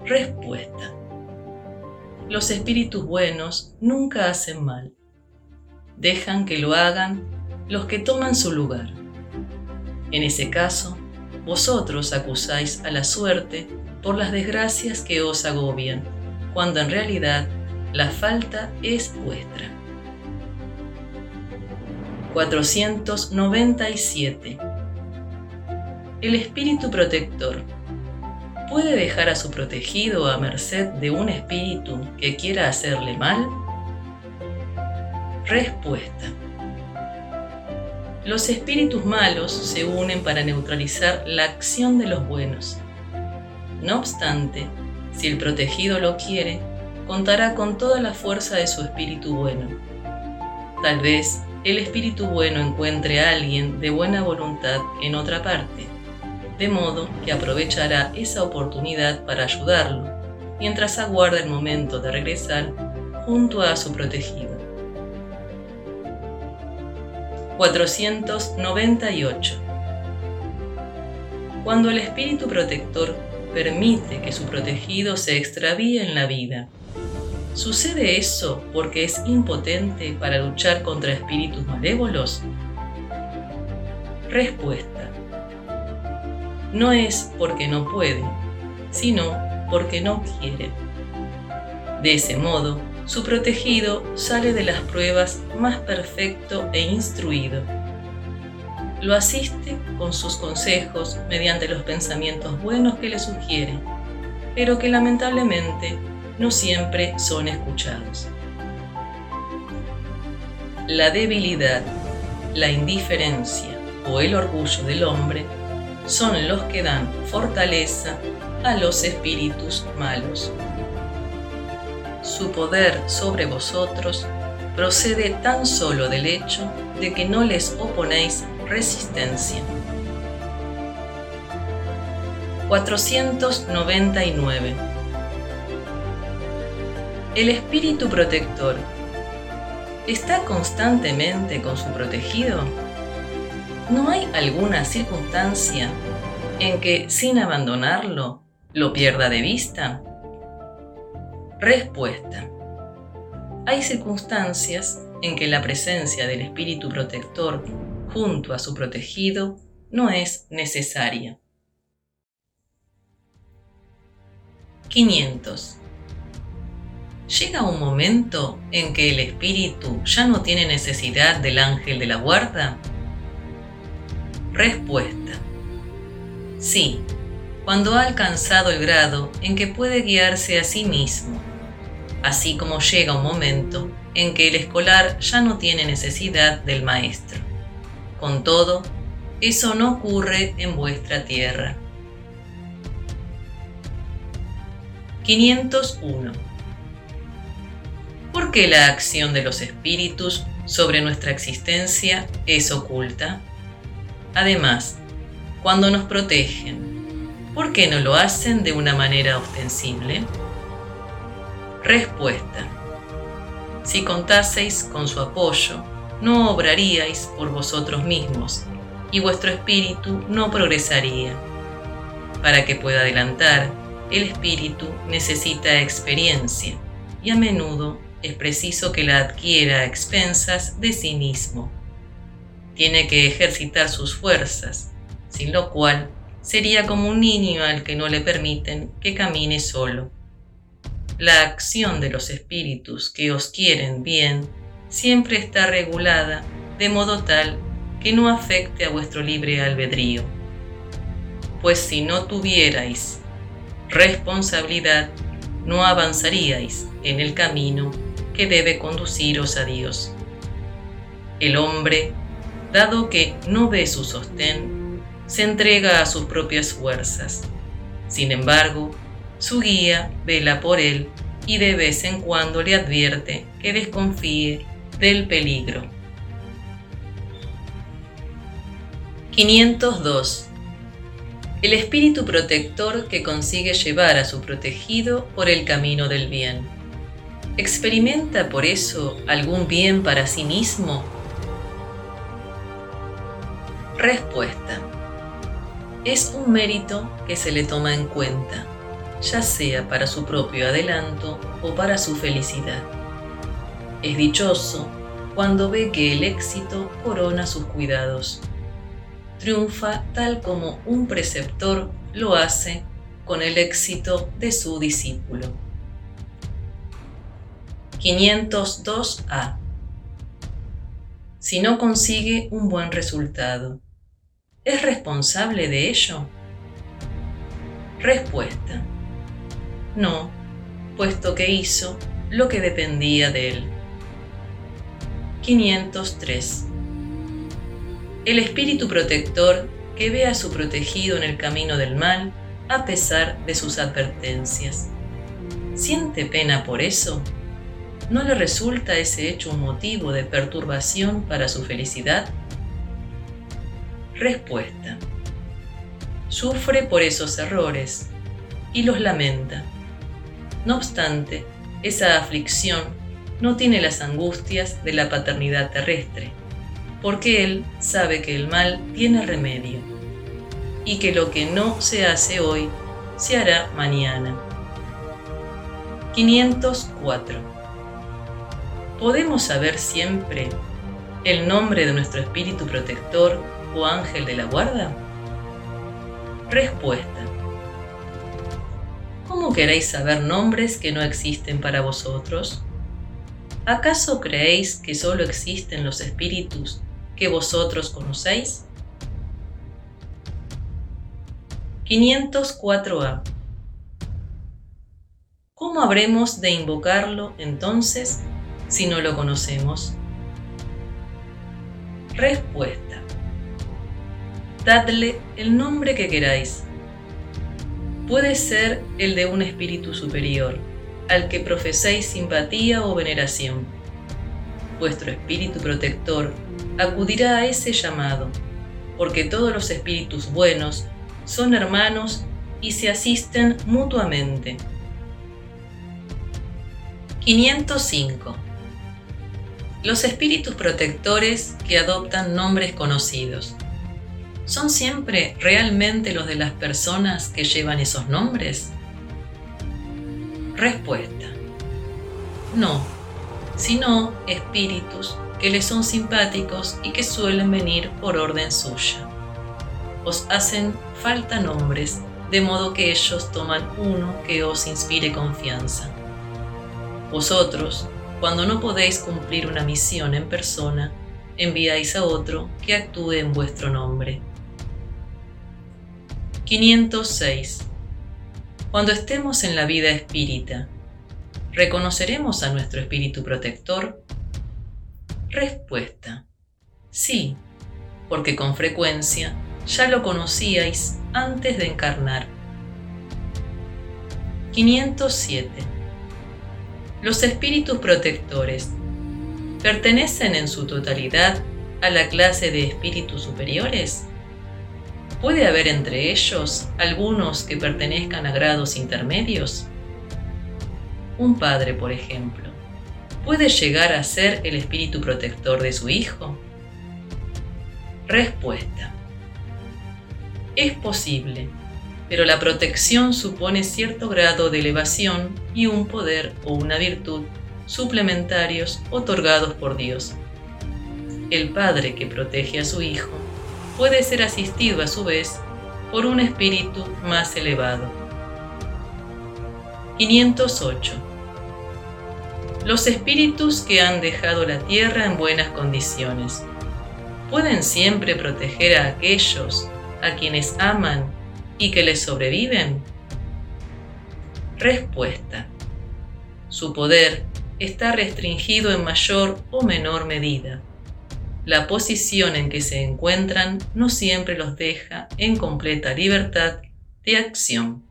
Respuesta. Los espíritus buenos nunca hacen mal. Dejan que lo hagan los que toman su lugar. En ese caso, vosotros acusáis a la suerte por las desgracias que os agobian, cuando en realidad la falta es vuestra. 497. El espíritu protector ¿Puede dejar a su protegido a merced de un espíritu que quiera hacerle mal? Respuesta. Los espíritus malos se unen para neutralizar la acción de los buenos. No obstante, si el protegido lo quiere, contará con toda la fuerza de su espíritu bueno. Tal vez el espíritu bueno encuentre a alguien de buena voluntad en otra parte de modo que aprovechará esa oportunidad para ayudarlo, mientras aguarda el momento de regresar junto a su protegido. 498. Cuando el espíritu protector permite que su protegido se extravíe en la vida, ¿sucede eso porque es impotente para luchar contra espíritus malévolos? Respuesta no es porque no puede, sino porque no quiere. De ese modo, su protegido sale de las pruebas más perfecto e instruido. Lo asiste con sus consejos mediante los pensamientos buenos que le sugiere, pero que lamentablemente no siempre son escuchados. La debilidad, la indiferencia o el orgullo del hombre son los que dan fortaleza a los espíritus malos. Su poder sobre vosotros procede tan solo del hecho de que no les oponéis resistencia. 499. El espíritu protector está constantemente con su protegido. ¿No hay alguna circunstancia en que, sin abandonarlo, lo pierda de vista? Respuesta. Hay circunstancias en que la presencia del espíritu protector junto a su protegido no es necesaria. 500. Llega un momento en que el espíritu ya no tiene necesidad del ángel de la guarda. Respuesta. Sí, cuando ha alcanzado el grado en que puede guiarse a sí mismo, así como llega un momento en que el escolar ya no tiene necesidad del maestro. Con todo, eso no ocurre en vuestra tierra. 501. ¿Por qué la acción de los espíritus sobre nuestra existencia es oculta? Además, cuando nos protegen, ¿por qué no lo hacen de una manera ostensible? Respuesta. Si contaseis con su apoyo, no obraríais por vosotros mismos, y vuestro espíritu no progresaría. Para que pueda adelantar, el espíritu necesita experiencia, y a menudo es preciso que la adquiera a expensas de sí mismo. Tiene que ejercitar sus fuerzas, sin lo cual sería como un niño al que no le permiten que camine solo. La acción de los espíritus que os quieren bien siempre está regulada de modo tal que no afecte a vuestro libre albedrío. Pues si no tuvierais responsabilidad, no avanzaríais en el camino que debe conduciros a Dios. El hombre, dado que no ve su sostén, se entrega a sus propias fuerzas. Sin embargo, su guía vela por él y de vez en cuando le advierte que desconfíe del peligro. 502. El espíritu protector que consigue llevar a su protegido por el camino del bien. ¿Experimenta por eso algún bien para sí mismo? Respuesta. Es un mérito que se le toma en cuenta, ya sea para su propio adelanto o para su felicidad. Es dichoso cuando ve que el éxito corona sus cuidados. Triunfa tal como un preceptor lo hace con el éxito de su discípulo. 502a. Si no consigue un buen resultado, ¿es responsable de ello? Respuesta. No, puesto que hizo lo que dependía de él. 503. El espíritu protector que ve a su protegido en el camino del mal a pesar de sus advertencias. ¿Siente pena por eso? ¿No le resulta ese hecho un motivo de perturbación para su felicidad? Respuesta. Sufre por esos errores y los lamenta. No obstante, esa aflicción no tiene las angustias de la paternidad terrestre, porque él sabe que el mal tiene remedio y que lo que no se hace hoy se hará mañana. 504. ¿Podemos saber siempre el nombre de nuestro espíritu protector ángel de la guarda? Respuesta. ¿Cómo queréis saber nombres que no existen para vosotros? ¿Acaso creéis que solo existen los espíritus que vosotros conocéis? 504a. ¿Cómo habremos de invocarlo entonces si no lo conocemos? Respuesta. Dadle el nombre que queráis. Puede ser el de un espíritu superior al que profeséis simpatía o veneración. Vuestro espíritu protector acudirá a ese llamado porque todos los espíritus buenos son hermanos y se asisten mutuamente. 505. Los espíritus protectores que adoptan nombres conocidos. ¿Son siempre realmente los de las personas que llevan esos nombres? Respuesta. No, sino espíritus que les son simpáticos y que suelen venir por orden suya. Os hacen falta nombres, de modo que ellos toman uno que os inspire confianza. Vosotros, cuando no podéis cumplir una misión en persona, enviáis a otro que actúe en vuestro nombre. 506. Cuando estemos en la vida espírita, ¿reconoceremos a nuestro espíritu protector? Respuesta. Sí, porque con frecuencia ya lo conocíais antes de encarnar. 507. Los espíritus protectores pertenecen en su totalidad a la clase de espíritus superiores. ¿Puede haber entre ellos algunos que pertenezcan a grados intermedios? Un padre, por ejemplo, ¿puede llegar a ser el espíritu protector de su hijo? Respuesta. Es posible, pero la protección supone cierto grado de elevación y un poder o una virtud suplementarios otorgados por Dios. El padre que protege a su hijo puede ser asistido a su vez por un espíritu más elevado 508. Los espíritus que han dejado la tierra en buenas condiciones pueden siempre proteger a aquellos a quienes aman y que les sobreviven? Respuesta. Su poder está restringido en mayor o menor medida. La posición en que se encuentran no siempre los deja en completa libertad de acción.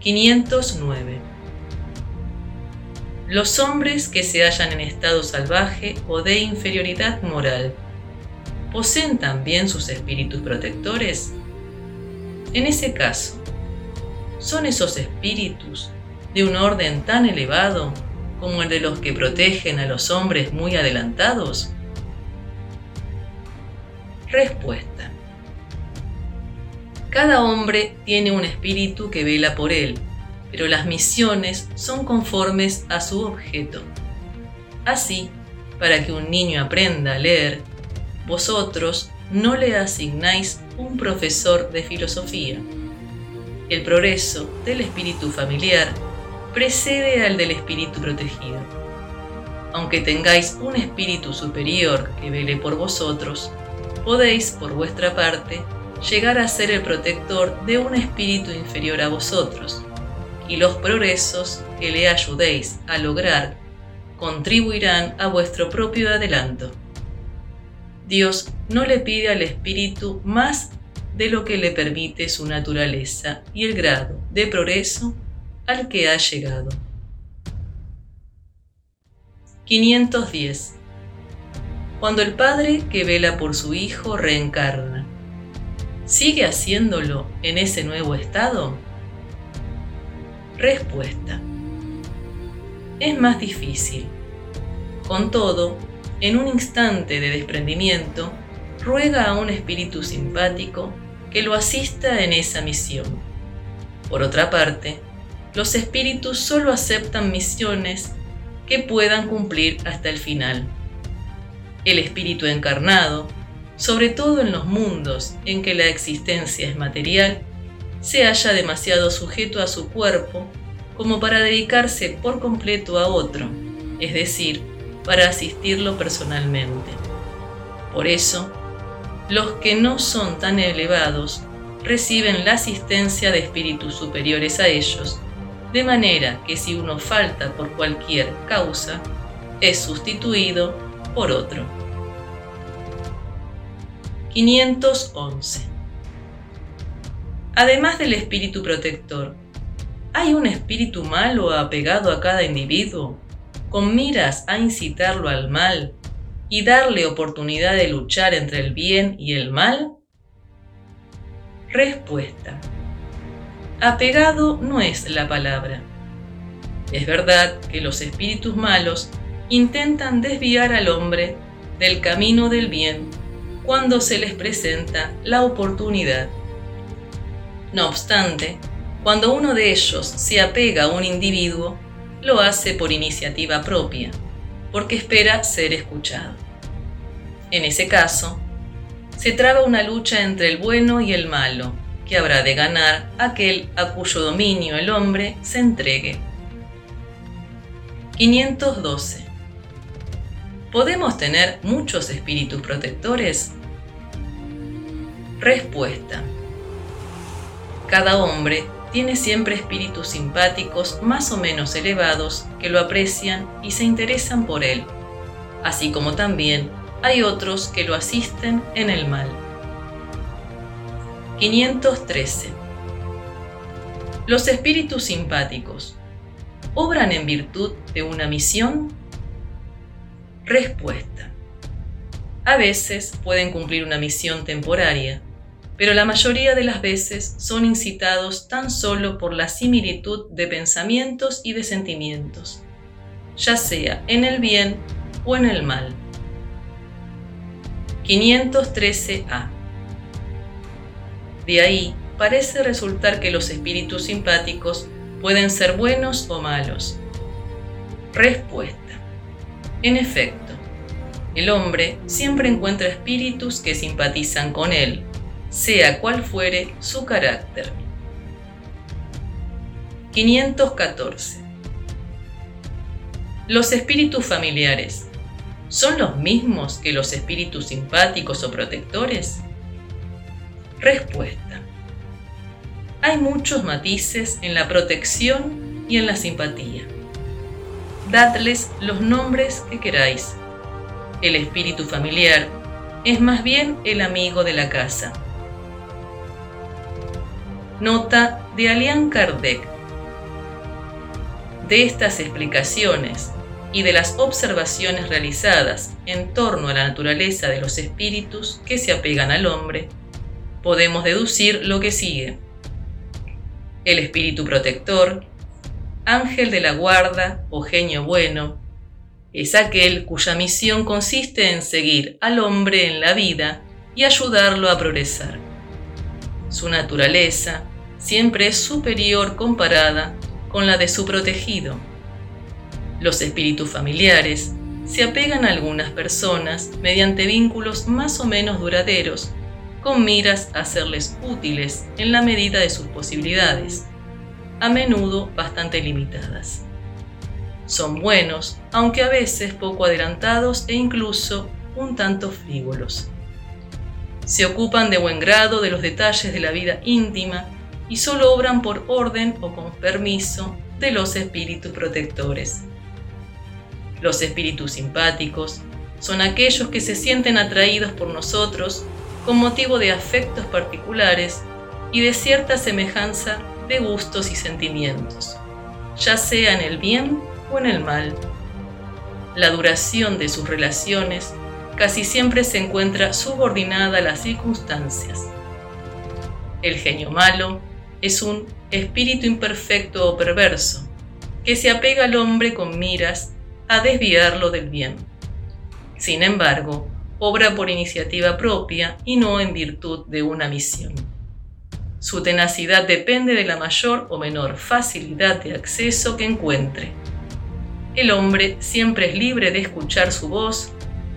509. Los hombres que se hallan en estado salvaje o de inferioridad moral, ¿poseen también sus espíritus protectores? En ese caso, ¿son esos espíritus de un orden tan elevado como el de los que protegen a los hombres muy adelantados? Respuesta. Cada hombre tiene un espíritu que vela por él, pero las misiones son conformes a su objeto. Así, para que un niño aprenda a leer, vosotros no le asignáis un profesor de filosofía. El progreso del espíritu familiar precede al del espíritu protegido. Aunque tengáis un espíritu superior que vele por vosotros, podéis, por vuestra parte, llegar a ser el protector de un espíritu inferior a vosotros, y los progresos que le ayudéis a lograr contribuirán a vuestro propio adelanto. Dios no le pide al espíritu más de lo que le permite su naturaleza y el grado de progreso al que ha llegado. 510. Cuando el Padre que vela por su Hijo reencarna, ¿Sigue haciéndolo en ese nuevo estado? Respuesta. Es más difícil. Con todo, en un instante de desprendimiento, ruega a un espíritu simpático que lo asista en esa misión. Por otra parte, los espíritus solo aceptan misiones que puedan cumplir hasta el final. El espíritu encarnado sobre todo en los mundos en que la existencia es material, se halla demasiado sujeto a su cuerpo como para dedicarse por completo a otro, es decir, para asistirlo personalmente. Por eso, los que no son tan elevados reciben la asistencia de espíritus superiores a ellos, de manera que si uno falta por cualquier causa, es sustituido por otro. 511. Además del espíritu protector, ¿hay un espíritu malo apegado a cada individuo, con miras a incitarlo al mal y darle oportunidad de luchar entre el bien y el mal? Respuesta. Apegado no es la palabra. Es verdad que los espíritus malos intentan desviar al hombre del camino del bien cuando se les presenta la oportunidad. No obstante, cuando uno de ellos se apega a un individuo, lo hace por iniciativa propia, porque espera ser escuchado. En ese caso, se traba una lucha entre el bueno y el malo, que habrá de ganar aquel a cuyo dominio el hombre se entregue. 512. ¿Podemos tener muchos espíritus protectores? Respuesta. Cada hombre tiene siempre espíritus simpáticos más o menos elevados que lo aprecian y se interesan por él, así como también hay otros que lo asisten en el mal. 513. Los espíritus simpáticos obran en virtud de una misión Respuesta. A veces pueden cumplir una misión temporaria, pero la mayoría de las veces son incitados tan solo por la similitud de pensamientos y de sentimientos, ya sea en el bien o en el mal. 513a. De ahí parece resultar que los espíritus simpáticos pueden ser buenos o malos. Respuesta. En efecto, el hombre siempre encuentra espíritus que simpatizan con él, sea cual fuere su carácter. 514. Los espíritus familiares son los mismos que los espíritus simpáticos o protectores? Respuesta. Hay muchos matices en la protección y en la simpatía dadles los nombres que queráis. El espíritu familiar es más bien el amigo de la casa. Nota de Alian Kardec. De estas explicaciones y de las observaciones realizadas en torno a la naturaleza de los espíritus que se apegan al hombre, podemos deducir lo que sigue. El espíritu protector ángel de la guarda o genio bueno, es aquel cuya misión consiste en seguir al hombre en la vida y ayudarlo a progresar. Su naturaleza siempre es superior comparada con la de su protegido. Los espíritus familiares se apegan a algunas personas mediante vínculos más o menos duraderos, con miras a serles útiles en la medida de sus posibilidades a menudo bastante limitadas. Son buenos, aunque a veces poco adelantados e incluso un tanto frívolos. Se ocupan de buen grado de los detalles de la vida íntima y solo obran por orden o con permiso de los espíritus protectores. Los espíritus simpáticos son aquellos que se sienten atraídos por nosotros con motivo de afectos particulares y de cierta semejanza de gustos y sentimientos, ya sea en el bien o en el mal. La duración de sus relaciones casi siempre se encuentra subordinada a las circunstancias. El genio malo es un espíritu imperfecto o perverso que se apega al hombre con miras a desviarlo del bien. Sin embargo, obra por iniciativa propia y no en virtud de una misión. Su tenacidad depende de la mayor o menor facilidad de acceso que encuentre. El hombre siempre es libre de escuchar su voz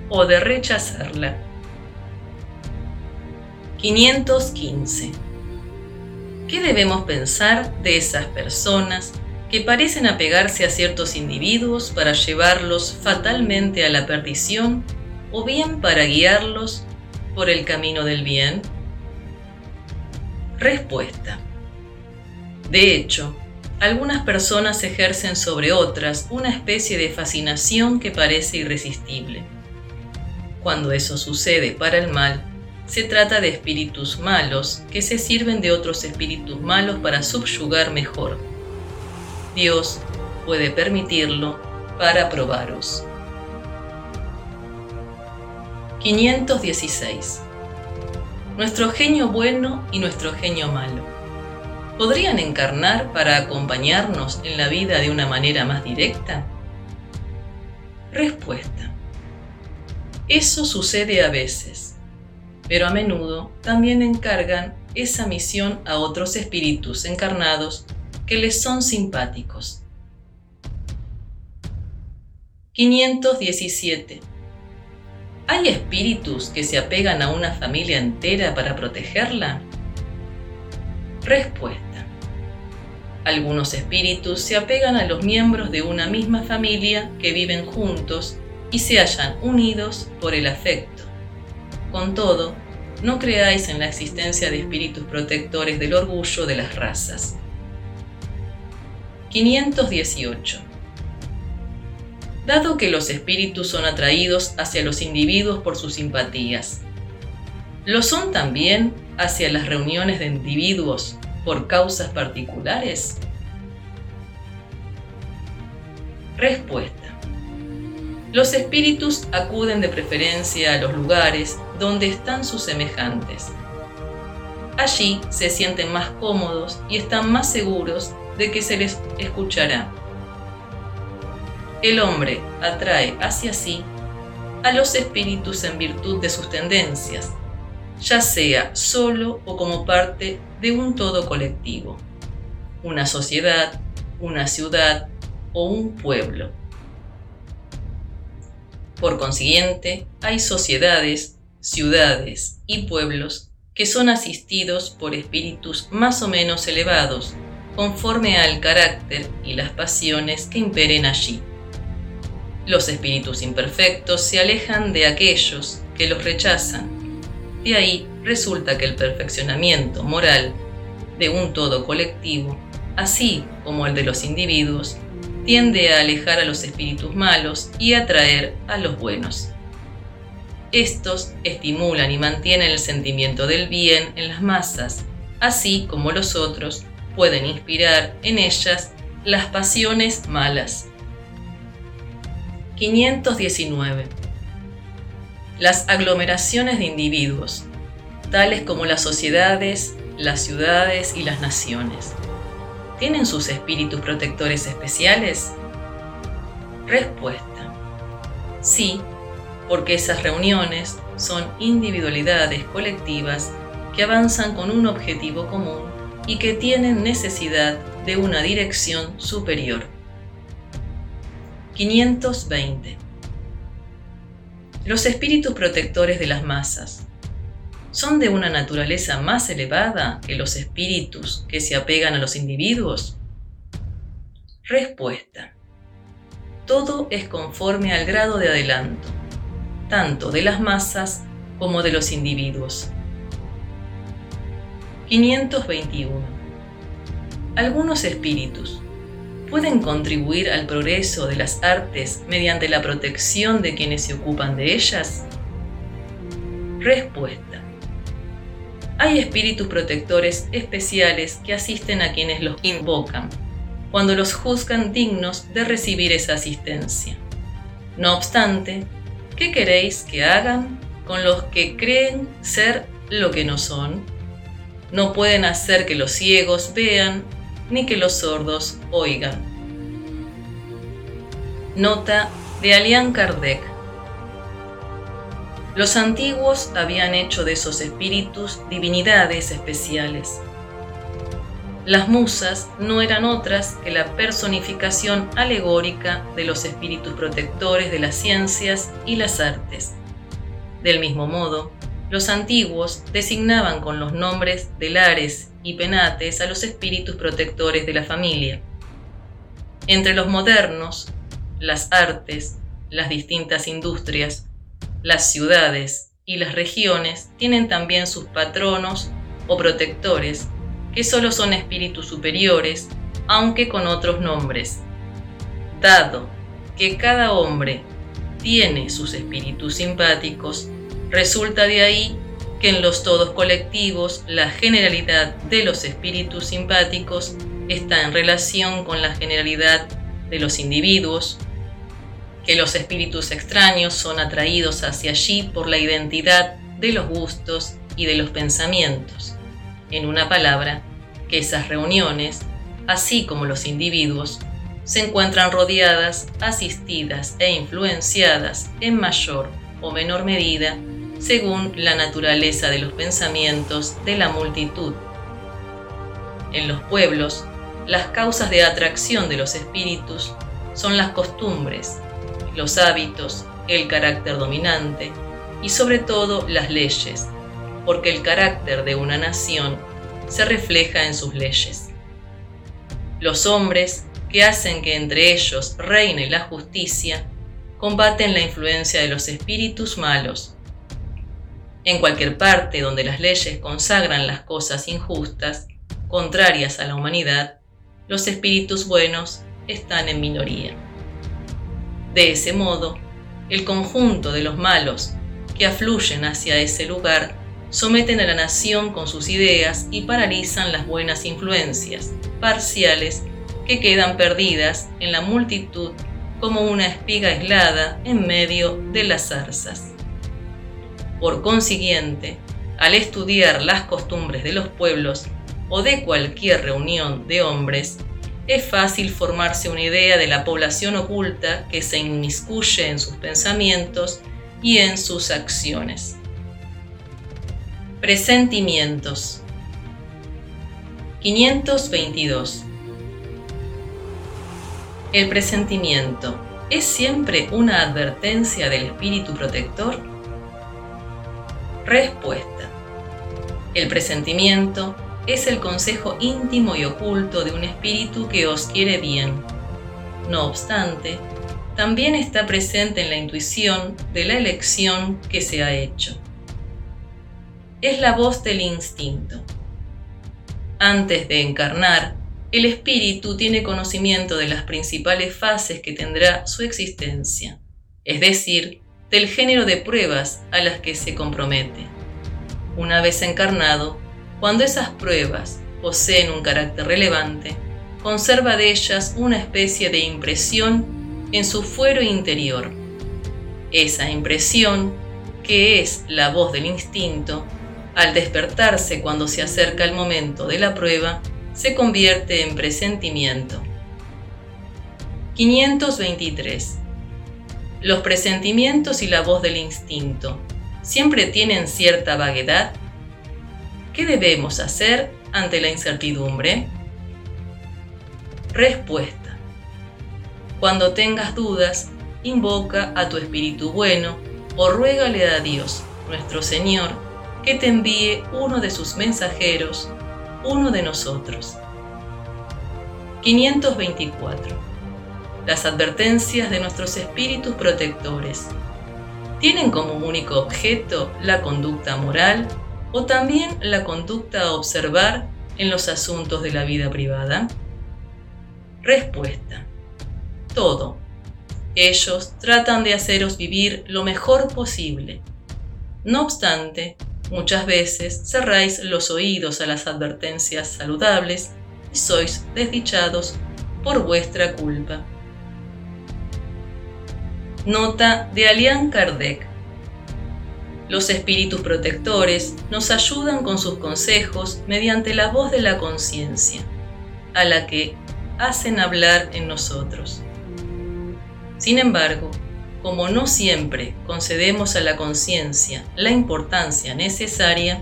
o de rechazarla. 515. ¿Qué debemos pensar de esas personas que parecen apegarse a ciertos individuos para llevarlos fatalmente a la perdición o bien para guiarlos por el camino del bien? Respuesta. De hecho, algunas personas ejercen sobre otras una especie de fascinación que parece irresistible. Cuando eso sucede para el mal, se trata de espíritus malos que se sirven de otros espíritus malos para subyugar mejor. Dios puede permitirlo para probaros. 516. Nuestro genio bueno y nuestro genio malo. ¿Podrían encarnar para acompañarnos en la vida de una manera más directa? Respuesta. Eso sucede a veces, pero a menudo también encargan esa misión a otros espíritus encarnados que les son simpáticos. 517 ¿Hay espíritus que se apegan a una familia entera para protegerla? Respuesta. Algunos espíritus se apegan a los miembros de una misma familia que viven juntos y se hallan unidos por el afecto. Con todo, no creáis en la existencia de espíritus protectores del orgullo de las razas. 518 dado que los espíritus son atraídos hacia los individuos por sus simpatías. ¿Lo son también hacia las reuniones de individuos por causas particulares? Respuesta. Los espíritus acuden de preferencia a los lugares donde están sus semejantes. Allí se sienten más cómodos y están más seguros de que se les escuchará el hombre atrae hacia sí a los espíritus en virtud de sus tendencias, ya sea solo o como parte de un todo colectivo, una sociedad, una ciudad o un pueblo. Por consiguiente, hay sociedades, ciudades y pueblos que son asistidos por espíritus más o menos elevados, conforme al carácter y las pasiones que imperen allí. Los espíritus imperfectos se alejan de aquellos que los rechazan. De ahí resulta que el perfeccionamiento moral de un todo colectivo, así como el de los individuos, tiende a alejar a los espíritus malos y atraer a los buenos. Estos estimulan y mantienen el sentimiento del bien en las masas, así como los otros pueden inspirar en ellas las pasiones malas. 519. Las aglomeraciones de individuos, tales como las sociedades, las ciudades y las naciones, ¿tienen sus espíritus protectores especiales? Respuesta. Sí, porque esas reuniones son individualidades colectivas que avanzan con un objetivo común y que tienen necesidad de una dirección superior. 520. Los espíritus protectores de las masas son de una naturaleza más elevada que los espíritus que se apegan a los individuos? Respuesta. Todo es conforme al grado de adelanto, tanto de las masas como de los individuos. 521. Algunos espíritus pueden contribuir al progreso de las artes mediante la protección de quienes se ocupan de ellas? Respuesta. Hay espíritus protectores especiales que asisten a quienes los invocan, cuando los juzgan dignos de recibir esa asistencia. No obstante, ¿qué queréis que hagan con los que creen ser lo que no son? No pueden hacer que los ciegos vean ni que los sordos oigan. Nota de Alian Kardec. Los antiguos habían hecho de esos espíritus divinidades especiales. Las musas no eran otras que la personificación alegórica de los espíritus protectores de las ciencias y las artes. Del mismo modo, los antiguos designaban con los nombres de lares y penates a los espíritus protectores de la familia. Entre los modernos, las artes, las distintas industrias, las ciudades y las regiones tienen también sus patronos o protectores, que solo son espíritus superiores, aunque con otros nombres. Dado que cada hombre tiene sus espíritus simpáticos, resulta de ahí que en los todos colectivos la generalidad de los espíritus simpáticos está en relación con la generalidad de los individuos que los espíritus extraños son atraídos hacia allí por la identidad de los gustos y de los pensamientos. En una palabra, que esas reuniones, así como los individuos, se encuentran rodeadas, asistidas e influenciadas en mayor o menor medida según la naturaleza de los pensamientos de la multitud. En los pueblos, las causas de atracción de los espíritus son las costumbres, los hábitos, el carácter dominante y sobre todo las leyes, porque el carácter de una nación se refleja en sus leyes. Los hombres que hacen que entre ellos reine la justicia combaten la influencia de los espíritus malos. En cualquier parte donde las leyes consagran las cosas injustas, contrarias a la humanidad, los espíritus buenos están en minoría. De ese modo, el conjunto de los malos que afluyen hacia ese lugar someten a la nación con sus ideas y paralizan las buenas influencias parciales que quedan perdidas en la multitud como una espiga aislada en medio de las zarzas. Por consiguiente, al estudiar las costumbres de los pueblos o de cualquier reunión de hombres, es fácil formarse una idea de la población oculta que se inmiscuye en sus pensamientos y en sus acciones. Presentimientos 522 ¿El presentimiento es siempre una advertencia del espíritu protector? Respuesta. El presentimiento es el consejo íntimo y oculto de un espíritu que os quiere bien. No obstante, también está presente en la intuición de la elección que se ha hecho. Es la voz del instinto. Antes de encarnar, el espíritu tiene conocimiento de las principales fases que tendrá su existencia, es decir, del género de pruebas a las que se compromete. Una vez encarnado, cuando esas pruebas poseen un carácter relevante, conserva de ellas una especie de impresión en su fuero interior. Esa impresión, que es la voz del instinto, al despertarse cuando se acerca el momento de la prueba, se convierte en presentimiento. 523. Los presentimientos y la voz del instinto siempre tienen cierta vaguedad ¿Qué debemos hacer ante la incertidumbre? Respuesta. Cuando tengas dudas, invoca a tu espíritu bueno o ruégale a Dios, nuestro Señor, que te envíe uno de sus mensajeros, uno de nosotros. 524. Las advertencias de nuestros espíritus protectores tienen como único objeto la conducta moral o también la conducta a observar en los asuntos de la vida privada? Respuesta. Todo. Ellos tratan de haceros vivir lo mejor posible. No obstante, muchas veces cerráis los oídos a las advertencias saludables y sois desdichados por vuestra culpa. Nota de Alian Kardec los espíritus protectores nos ayudan con sus consejos mediante la voz de la conciencia, a la que hacen hablar en nosotros. Sin embargo, como no siempre concedemos a la conciencia la importancia necesaria,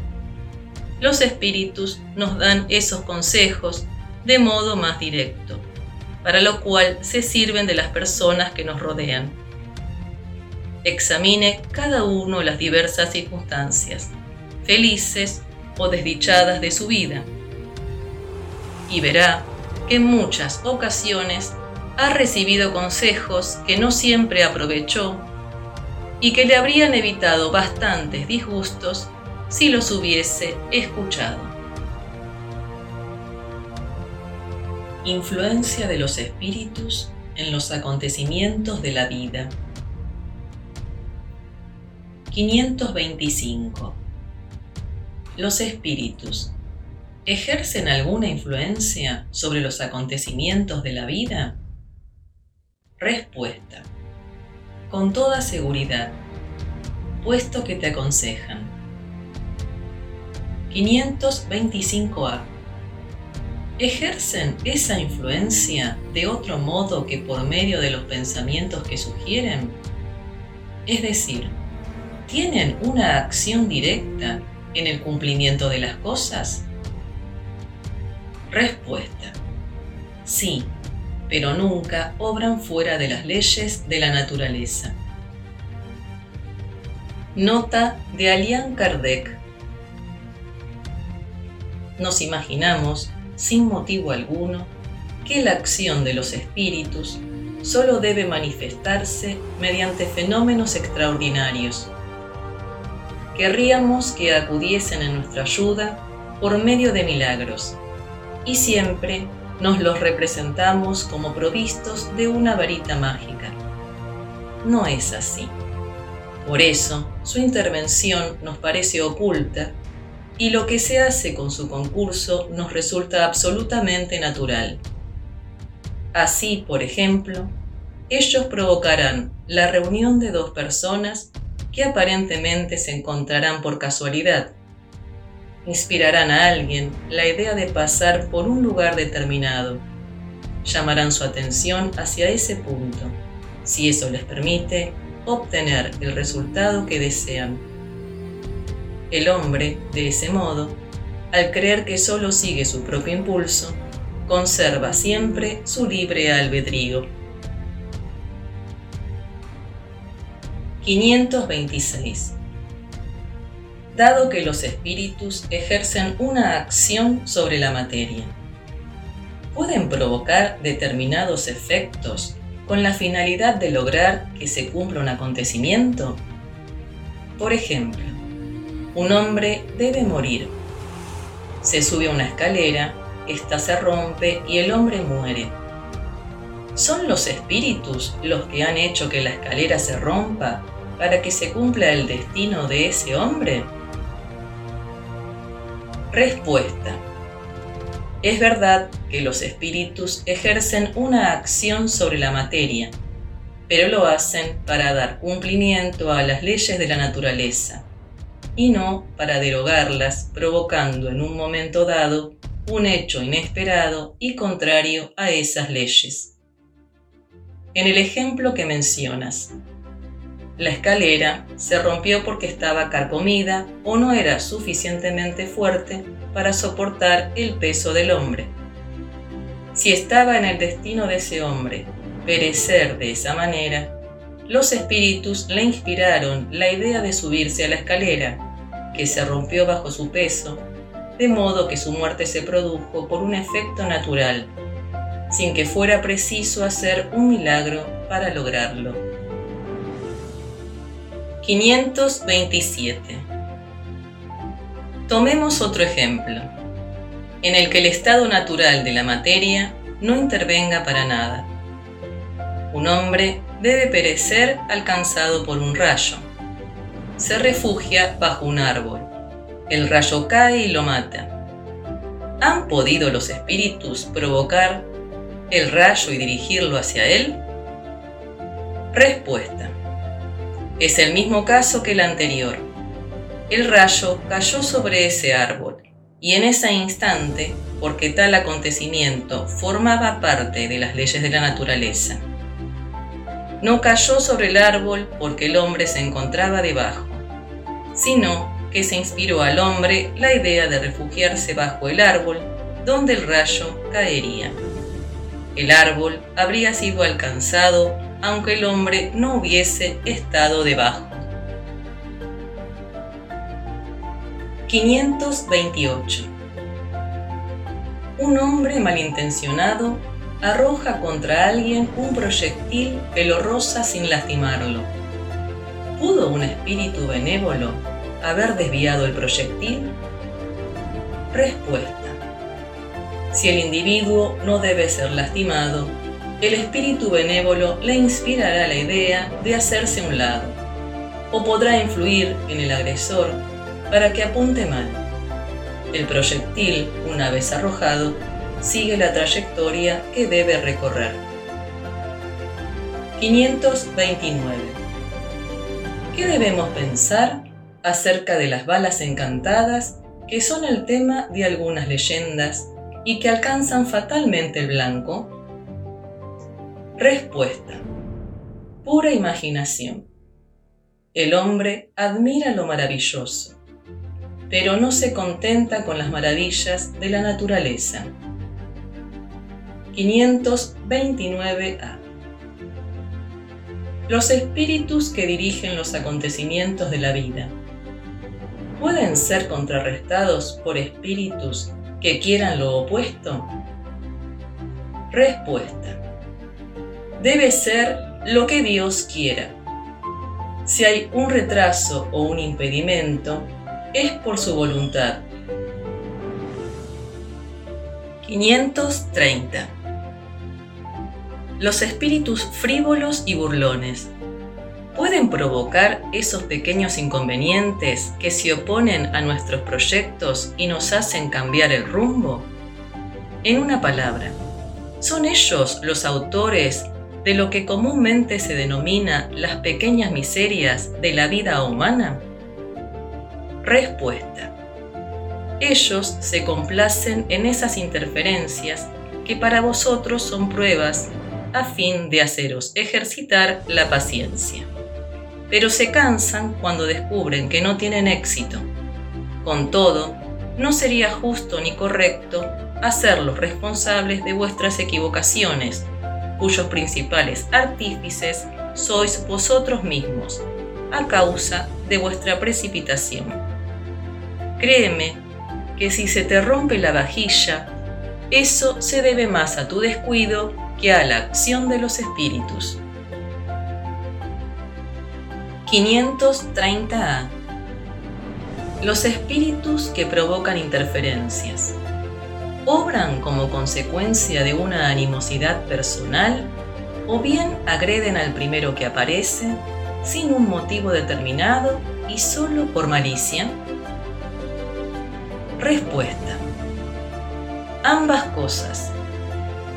los espíritus nos dan esos consejos de modo más directo, para lo cual se sirven de las personas que nos rodean examine cada uno las diversas circunstancias, felices o desdichadas de su vida, y verá que en muchas ocasiones ha recibido consejos que no siempre aprovechó y que le habrían evitado bastantes disgustos si los hubiese escuchado. Influencia de los espíritus en los acontecimientos de la vida. 525. ¿Los espíritus ejercen alguna influencia sobre los acontecimientos de la vida? Respuesta. con toda seguridad, puesto que te aconsejan. 525A. ¿Ejercen esa influencia de otro modo que por medio de los pensamientos que sugieren? Es decir, ¿tienen una acción directa en el cumplimiento de las cosas? Respuesta. Sí, pero nunca obran fuera de las leyes de la naturaleza. Nota de Alian Kardec. Nos imaginamos, sin motivo alguno, que la acción de los espíritus solo debe manifestarse mediante fenómenos extraordinarios. Querríamos que acudiesen en nuestra ayuda por medio de milagros, y siempre nos los representamos como provistos de una varita mágica. No es así. Por eso, su intervención nos parece oculta y lo que se hace con su concurso nos resulta absolutamente natural. Así, por ejemplo, ellos provocarán la reunión de dos personas que aparentemente se encontrarán por casualidad. Inspirarán a alguien la idea de pasar por un lugar determinado. Llamarán su atención hacia ese punto. Si eso les permite, obtener el resultado que desean. El hombre, de ese modo, al creer que solo sigue su propio impulso, conserva siempre su libre albedrío. 526. Dado que los espíritus ejercen una acción sobre la materia, pueden provocar determinados efectos con la finalidad de lograr que se cumpla un acontecimiento? Por ejemplo, un hombre debe morir. Se sube a una escalera, ésta se rompe y el hombre muere. ¿Son los espíritus los que han hecho que la escalera se rompa para que se cumpla el destino de ese hombre? Respuesta. Es verdad que los espíritus ejercen una acción sobre la materia, pero lo hacen para dar cumplimiento a las leyes de la naturaleza y no para derogarlas, provocando en un momento dado un hecho inesperado y contrario a esas leyes. En el ejemplo que mencionas, la escalera se rompió porque estaba carcomida o no era suficientemente fuerte para soportar el peso del hombre. Si estaba en el destino de ese hombre perecer de esa manera, los espíritus le inspiraron la idea de subirse a la escalera, que se rompió bajo su peso, de modo que su muerte se produjo por un efecto natural, sin que fuera preciso hacer un milagro para lograrlo. 527. Tomemos otro ejemplo, en el que el estado natural de la materia no intervenga para nada. Un hombre debe perecer alcanzado por un rayo. Se refugia bajo un árbol. El rayo cae y lo mata. ¿Han podido los espíritus provocar el rayo y dirigirlo hacia él? Respuesta. Es el mismo caso que el anterior. El rayo cayó sobre ese árbol y en ese instante, porque tal acontecimiento formaba parte de las leyes de la naturaleza. No cayó sobre el árbol porque el hombre se encontraba debajo, sino que se inspiró al hombre la idea de refugiarse bajo el árbol donde el rayo caería. El árbol habría sido alcanzado aunque el hombre no hubiese estado debajo. 528. Un hombre malintencionado arroja contra alguien un proyectil que lo roza sin lastimarlo. ¿Pudo un espíritu benévolo haber desviado el proyectil? Respuesta. Si el individuo no debe ser lastimado, el espíritu benévolo le inspirará la idea de hacerse un lado, o podrá influir en el agresor para que apunte mal. El proyectil, una vez arrojado, sigue la trayectoria que debe recorrer. 529. ¿Qué debemos pensar acerca de las balas encantadas que son el tema de algunas leyendas y que alcanzan fatalmente el blanco? Respuesta. Pura imaginación. El hombre admira lo maravilloso, pero no se contenta con las maravillas de la naturaleza. 529a. Los espíritus que dirigen los acontecimientos de la vida pueden ser contrarrestados por espíritus que quieran lo opuesto? Respuesta. Debe ser lo que Dios quiera. Si hay un retraso o un impedimento, es por su voluntad. 530. Los espíritus frívolos y burlones pueden provocar esos pequeños inconvenientes que se oponen a nuestros proyectos y nos hacen cambiar el rumbo? En una palabra, ¿son ellos los autores de lo que comúnmente se denomina las pequeñas miserias de la vida humana? Respuesta. Ellos se complacen en esas interferencias que para vosotros son pruebas a fin de haceros ejercitar la paciencia pero se cansan cuando descubren que no tienen éxito. Con todo, no sería justo ni correcto hacerlos responsables de vuestras equivocaciones, cuyos principales artífices sois vosotros mismos, a causa de vuestra precipitación. Créeme que si se te rompe la vajilla, eso se debe más a tu descuido que a la acción de los espíritus. 530A. Los espíritus que provocan interferencias. ¿Obran como consecuencia de una animosidad personal o bien agreden al primero que aparece sin un motivo determinado y solo por malicia? Respuesta. Ambas cosas.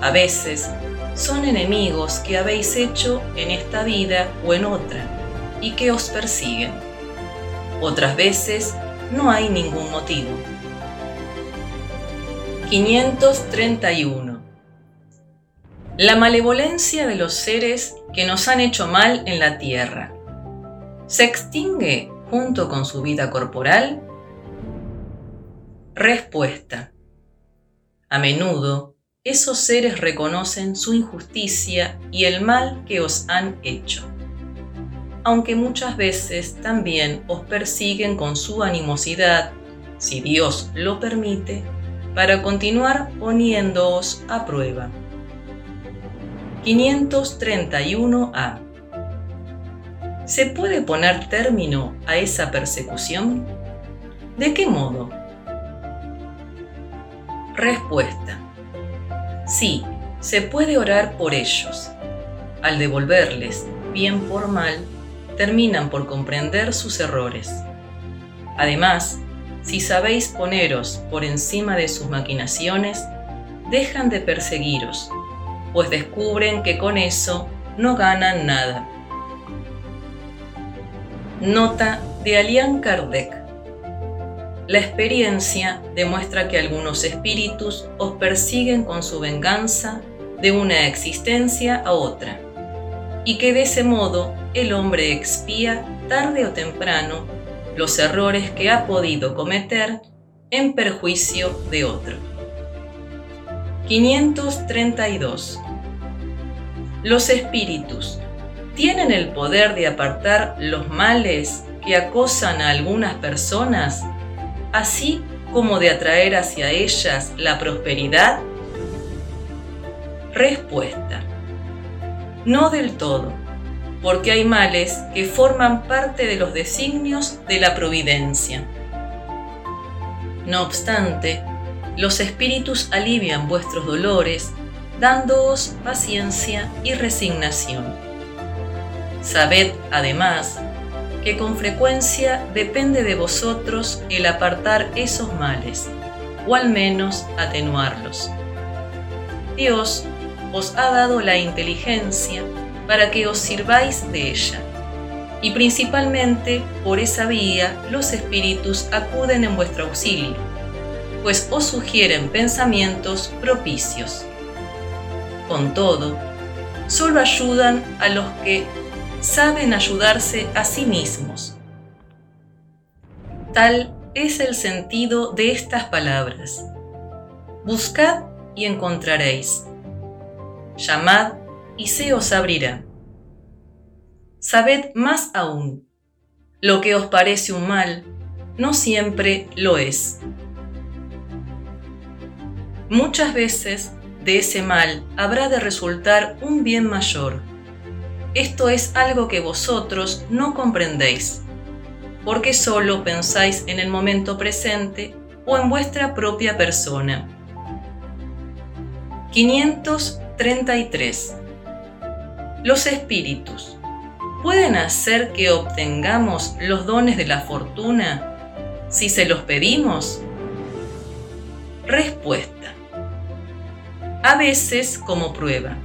A veces son enemigos que habéis hecho en esta vida o en otra y que os persiguen. Otras veces no hay ningún motivo. 531. La malevolencia de los seres que nos han hecho mal en la tierra. ¿Se extingue junto con su vida corporal? Respuesta. A menudo, esos seres reconocen su injusticia y el mal que os han hecho aunque muchas veces también os persiguen con su animosidad, si Dios lo permite, para continuar poniéndoos a prueba. 531a. ¿Se puede poner término a esa persecución? ¿De qué modo? Respuesta. Sí, se puede orar por ellos. Al devolverles, bien por mal, terminan por comprender sus errores. Además, si sabéis poneros por encima de sus maquinaciones, dejan de perseguiros, pues descubren que con eso no ganan nada. Nota de Alian Kardec. La experiencia demuestra que algunos espíritus os persiguen con su venganza de una existencia a otra, y que de ese modo el hombre expía tarde o temprano los errores que ha podido cometer en perjuicio de otro. 532. Los espíritus tienen el poder de apartar los males que acosan a algunas personas, así como de atraer hacia ellas la prosperidad? Respuesta. No del todo porque hay males que forman parte de los designios de la providencia. No obstante, los espíritus alivian vuestros dolores, dándoos paciencia y resignación. Sabed, además, que con frecuencia depende de vosotros el apartar esos males, o al menos atenuarlos. Dios os ha dado la inteligencia para que os sirváis de ella. y principalmente por esa vía los espíritus acuden en vuestro auxilio, pues os sugieren pensamientos propicios. Con todo, solo ayudan a los que saben ayudarse a sí mismos. Tal es el sentido de estas palabras. Buscad y encontraréis. Llamad y se os abrirá. Sabed más aún, lo que os parece un mal, no siempre lo es. Muchas veces de ese mal habrá de resultar un bien mayor. Esto es algo que vosotros no comprendéis, porque solo pensáis en el momento presente o en vuestra propia persona. 533. Los espíritus pueden hacer que obtengamos los dones de la fortuna si se los pedimos? Respuesta. A veces como prueba,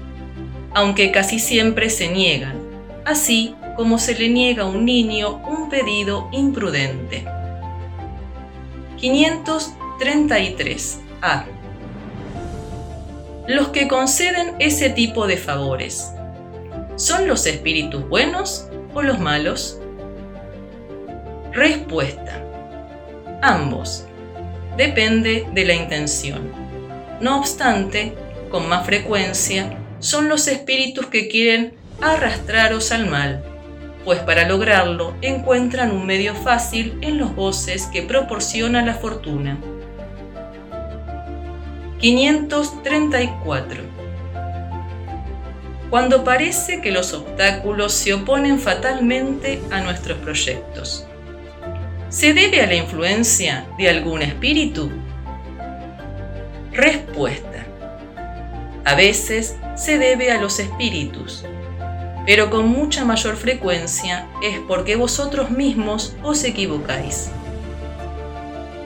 aunque casi siempre se niegan, así como se le niega a un niño un pedido imprudente. 533. A. Los que conceden ese tipo de favores ¿Son los espíritus buenos o los malos? Respuesta. Ambos. Depende de la intención. No obstante, con más frecuencia, son los espíritus que quieren arrastraros al mal, pues para lograrlo encuentran un medio fácil en los voces que proporciona la fortuna. 534 cuando parece que los obstáculos se oponen fatalmente a nuestros proyectos. ¿Se debe a la influencia de algún espíritu? Respuesta. A veces se debe a los espíritus, pero con mucha mayor frecuencia es porque vosotros mismos os equivocáis.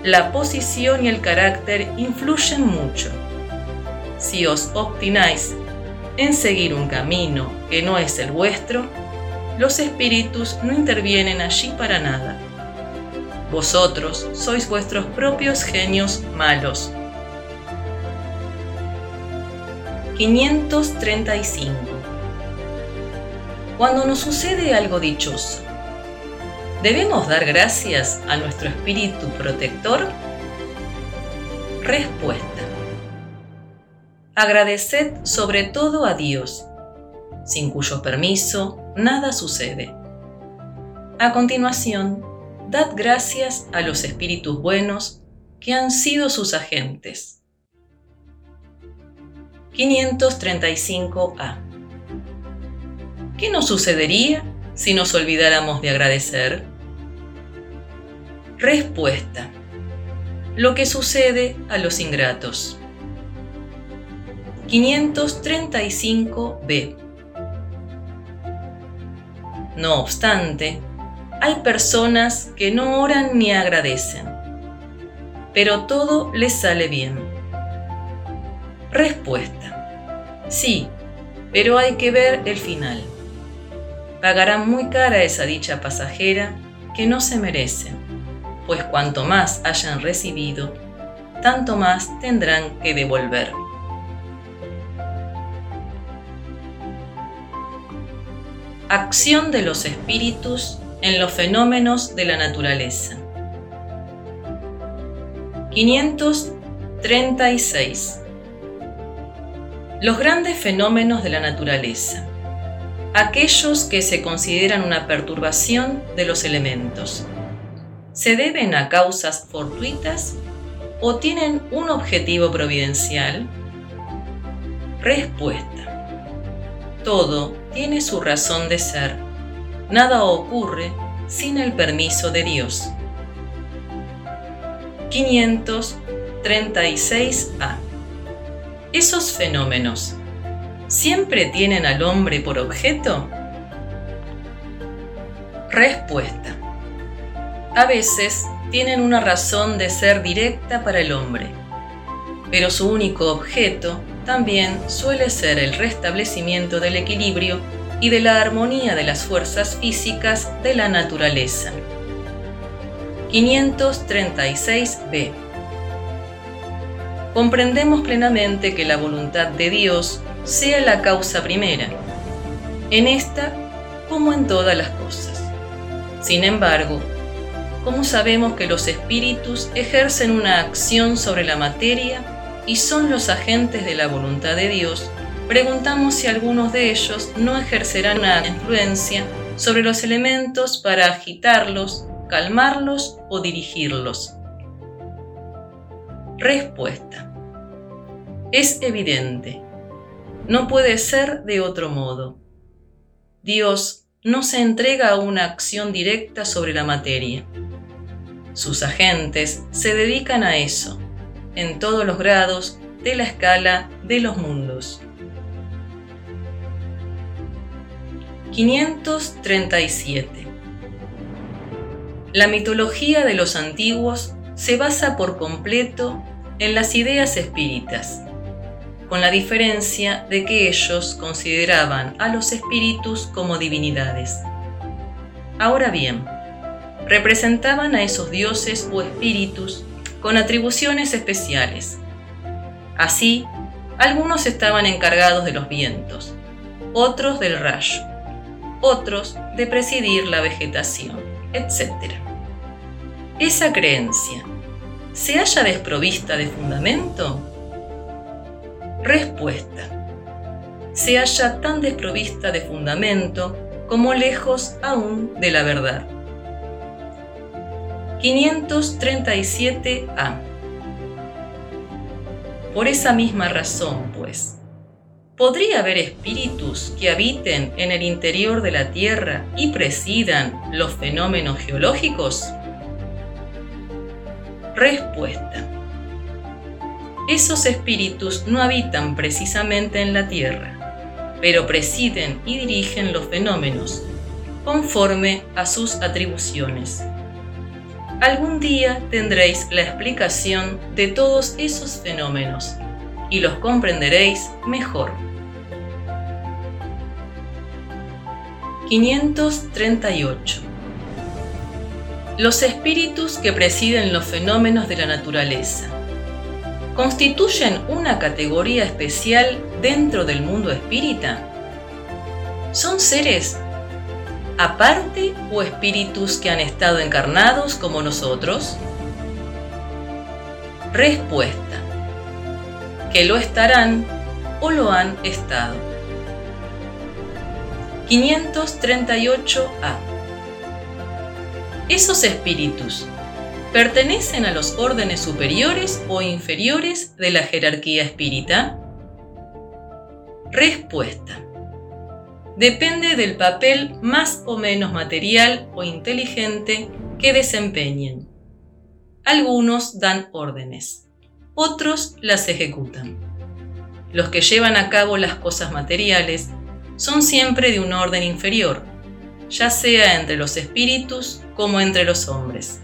La posición y el carácter influyen mucho. Si os obstináis en seguir un camino que no es el vuestro, los espíritus no intervienen allí para nada. Vosotros sois vuestros propios genios malos. 535. Cuando nos sucede algo dichoso, ¿debemos dar gracias a nuestro espíritu protector? Respuesta. Agradeced sobre todo a Dios, sin cuyo permiso nada sucede. A continuación, dad gracias a los espíritus buenos que han sido sus agentes. 535a. ¿Qué nos sucedería si nos olvidáramos de agradecer? Respuesta. Lo que sucede a los ingratos. 535b. No obstante, hay personas que no oran ni agradecen, pero todo les sale bien. Respuesta. Sí, pero hay que ver el final. Pagarán muy cara esa dicha pasajera que no se merecen, pues cuanto más hayan recibido, tanto más tendrán que devolver. Acción de los espíritus en los fenómenos de la naturaleza. 536. Los grandes fenómenos de la naturaleza. Aquellos que se consideran una perturbación de los elementos. ¿Se deben a causas fortuitas o tienen un objetivo providencial? Respuesta. Todo tiene su razón de ser. Nada ocurre sin el permiso de Dios. 536a. ¿Esos fenómenos siempre tienen al hombre por objeto? Respuesta. A veces tienen una razón de ser directa para el hombre, pero su único objeto también suele ser el restablecimiento del equilibrio y de la armonía de las fuerzas físicas de la naturaleza. 536b. Comprendemos plenamente que la voluntad de Dios sea la causa primera, en esta como en todas las cosas. Sin embargo, ¿cómo sabemos que los espíritus ejercen una acción sobre la materia y son los agentes de la voluntad de Dios? Preguntamos si algunos de ellos no ejercerán una influencia sobre los elementos para agitarlos, calmarlos o dirigirlos. Respuesta. Es evidente. No puede ser de otro modo. Dios no se entrega a una acción directa sobre la materia. Sus agentes se dedican a eso, en todos los grados de la escala de los mundos. 537. La mitología de los antiguos se basa por completo en las ideas espíritas con la diferencia de que ellos consideraban a los espíritus como divinidades. Ahora bien, representaban a esos dioses o espíritus con atribuciones especiales. Así, algunos estaban encargados de los vientos, otros del rayo, otros de presidir la vegetación, etc. Esa creencia, ¿se halla desprovista de fundamento? Respuesta. Se halla tan desprovista de fundamento como lejos aún de la verdad. 537a. Por esa misma razón, pues, ¿podría haber espíritus que habiten en el interior de la Tierra y presidan los fenómenos geológicos? Respuesta esos espíritus no habitan precisamente en la tierra, pero presiden y dirigen los fenómenos, conforme a sus atribuciones. Algún día tendréis la explicación de todos esos fenómenos y los comprenderéis mejor. 538. Los espíritus que presiden los fenómenos de la naturaleza constituyen una categoría especial dentro del mundo espírita? ¿Son seres aparte o espíritus que han estado encarnados como nosotros? Respuesta. Que lo estarán o lo han estado. 538a. Esos espíritus ¿Pertenecen a los órdenes superiores o inferiores de la jerarquía espírita? Respuesta. Depende del papel más o menos material o inteligente que desempeñen. Algunos dan órdenes, otros las ejecutan. Los que llevan a cabo las cosas materiales son siempre de un orden inferior, ya sea entre los espíritus como entre los hombres.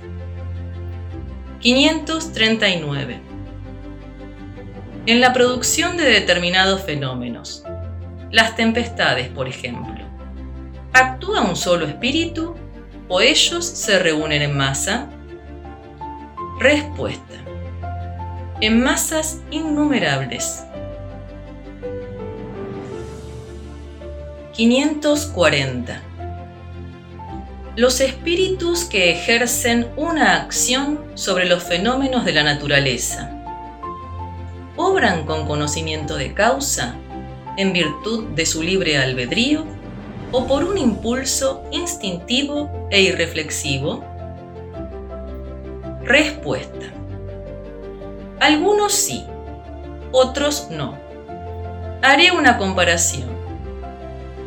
539. En la producción de determinados fenómenos, las tempestades, por ejemplo, ¿actúa un solo espíritu o ellos se reúnen en masa? Respuesta. En masas innumerables. 540 los espíritus que ejercen una acción sobre los fenómenos de la naturaleza. ¿Obran con conocimiento de causa, en virtud de su libre albedrío, o por un impulso instintivo e irreflexivo? Respuesta. Algunos sí, otros no. Haré una comparación.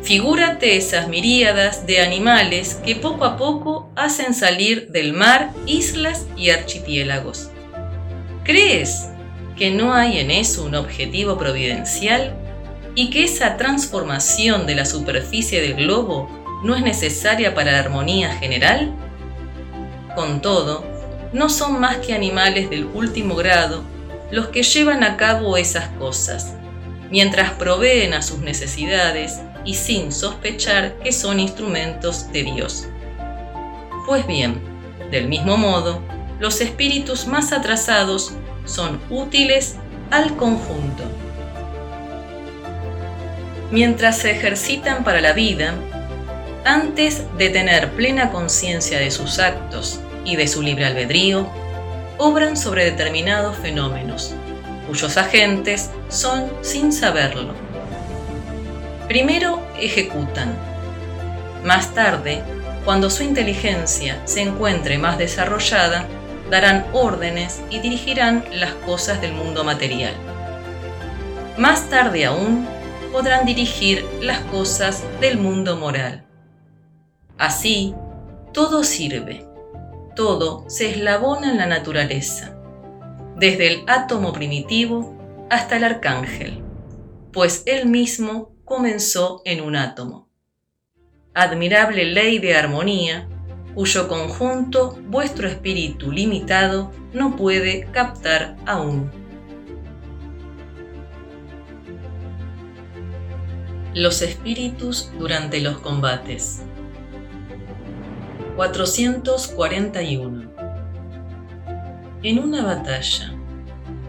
Figúrate esas miríadas de animales que poco a poco hacen salir del mar islas y archipiélagos. ¿Crees que no hay en eso un objetivo providencial y que esa transformación de la superficie del globo no es necesaria para la armonía general? Con todo, no son más que animales del último grado los que llevan a cabo esas cosas, mientras proveen a sus necesidades y sin sospechar que son instrumentos de Dios. Pues bien, del mismo modo, los espíritus más atrasados son útiles al conjunto. Mientras se ejercitan para la vida, antes de tener plena conciencia de sus actos y de su libre albedrío, obran sobre determinados fenómenos, cuyos agentes son sin saberlo. Primero ejecutan. Más tarde, cuando su inteligencia se encuentre más desarrollada, darán órdenes y dirigirán las cosas del mundo material. Más tarde aún, podrán dirigir las cosas del mundo moral. Así, todo sirve, todo se eslabona en la naturaleza, desde el átomo primitivo hasta el arcángel, pues él mismo comenzó en un átomo. Admirable ley de armonía cuyo conjunto vuestro espíritu limitado no puede captar aún. Los espíritus durante los combates. 441. En una batalla,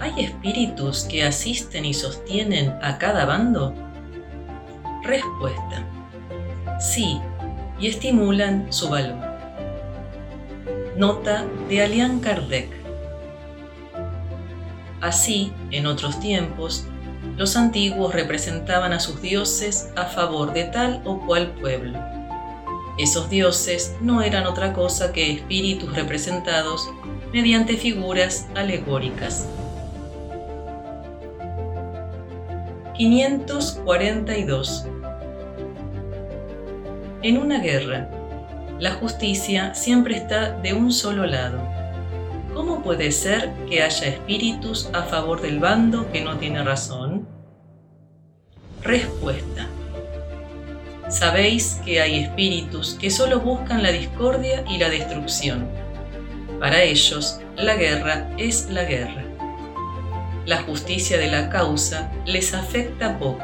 ¿hay espíritus que asisten y sostienen a cada bando? Respuesta. Sí, y estimulan su valor. Nota de Alian Kardec. Así, en otros tiempos, los antiguos representaban a sus dioses a favor de tal o cual pueblo. Esos dioses no eran otra cosa que espíritus representados mediante figuras alegóricas. 542. En una guerra, la justicia siempre está de un solo lado. ¿Cómo puede ser que haya espíritus a favor del bando que no tiene razón? Respuesta. Sabéis que hay espíritus que solo buscan la discordia y la destrucción. Para ellos, la guerra es la guerra. La justicia de la causa les afecta poco.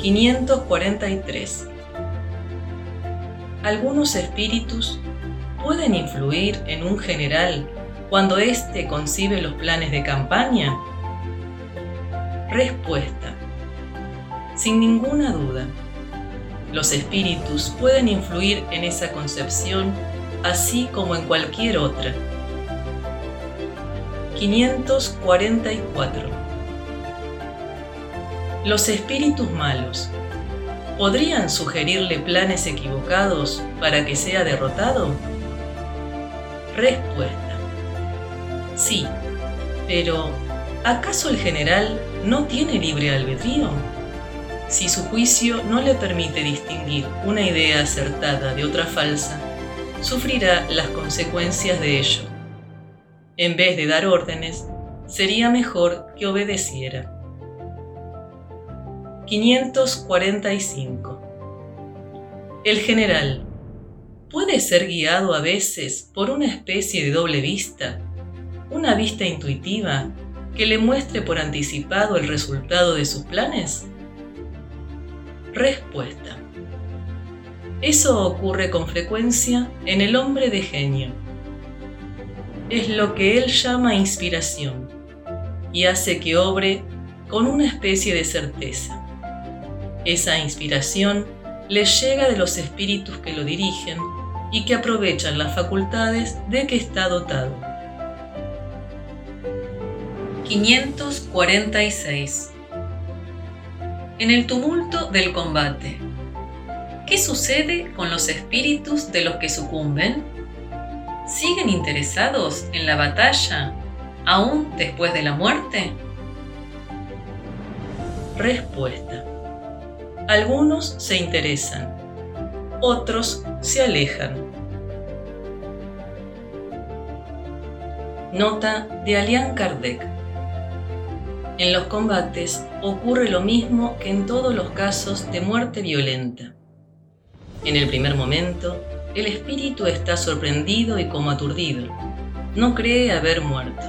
543 algunos espíritus pueden influir en un general cuando éste concibe los planes de campaña? Respuesta. Sin ninguna duda, los espíritus pueden influir en esa concepción así como en cualquier otra. 544. Los espíritus malos podrían sugerirle planes equivocados para que sea derrotado? Respuesta. Sí, pero ¿acaso el general no tiene libre albedrío? Si su juicio no le permite distinguir una idea acertada de otra falsa, sufrirá las consecuencias de ello. En vez de dar órdenes, sería mejor que obedeciera. 545. El general puede ser guiado a veces por una especie de doble vista, una vista intuitiva que le muestre por anticipado el resultado de sus planes? Respuesta. Eso ocurre con frecuencia en el hombre de genio. Es lo que él llama inspiración y hace que obre con una especie de certeza. Esa inspiración le llega de los espíritus que lo dirigen y que aprovechan las facultades de que está dotado. 546. En el tumulto del combate, ¿qué sucede con los espíritus de los que sucumben? ¿Siguen interesados en la batalla aún después de la muerte? Respuesta. Algunos se interesan, otros se alejan. Nota de Alian Kardec. En los combates ocurre lo mismo que en todos los casos de muerte violenta. En el primer momento, el espíritu está sorprendido y como aturdido. No cree haber muerto.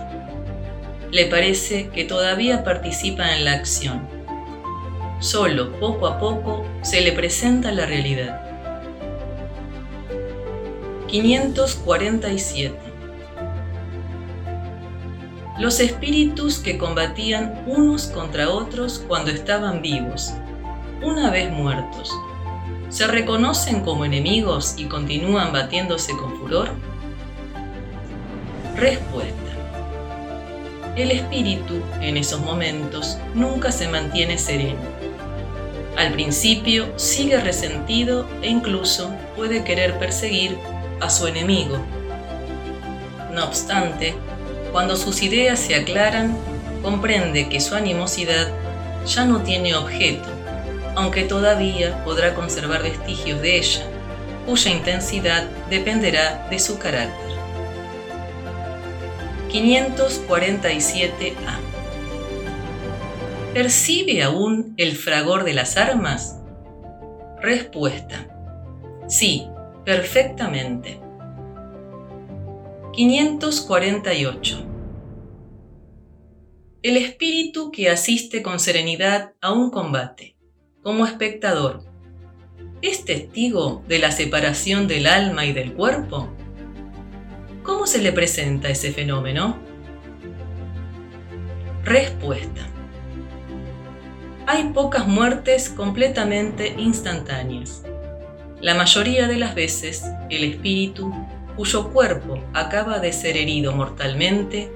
Le parece que todavía participa en la acción Solo poco a poco se le presenta la realidad. 547. Los espíritus que combatían unos contra otros cuando estaban vivos, una vez muertos, ¿se reconocen como enemigos y continúan batiéndose con furor? Respuesta. El espíritu en esos momentos nunca se mantiene sereno. Al principio sigue resentido e incluso puede querer perseguir a su enemigo. No obstante, cuando sus ideas se aclaran, comprende que su animosidad ya no tiene objeto, aunque todavía podrá conservar vestigios de ella, cuya intensidad dependerá de su carácter. 547A. ¿Percibe aún el fragor de las armas? Respuesta. Sí, perfectamente. 548. El espíritu que asiste con serenidad a un combate, como espectador, ¿es testigo de la separación del alma y del cuerpo? ¿Cómo se le presenta ese fenómeno? Respuesta. Hay pocas muertes completamente instantáneas. La mayoría de las veces, el espíritu, cuyo cuerpo acaba de ser herido mortalmente,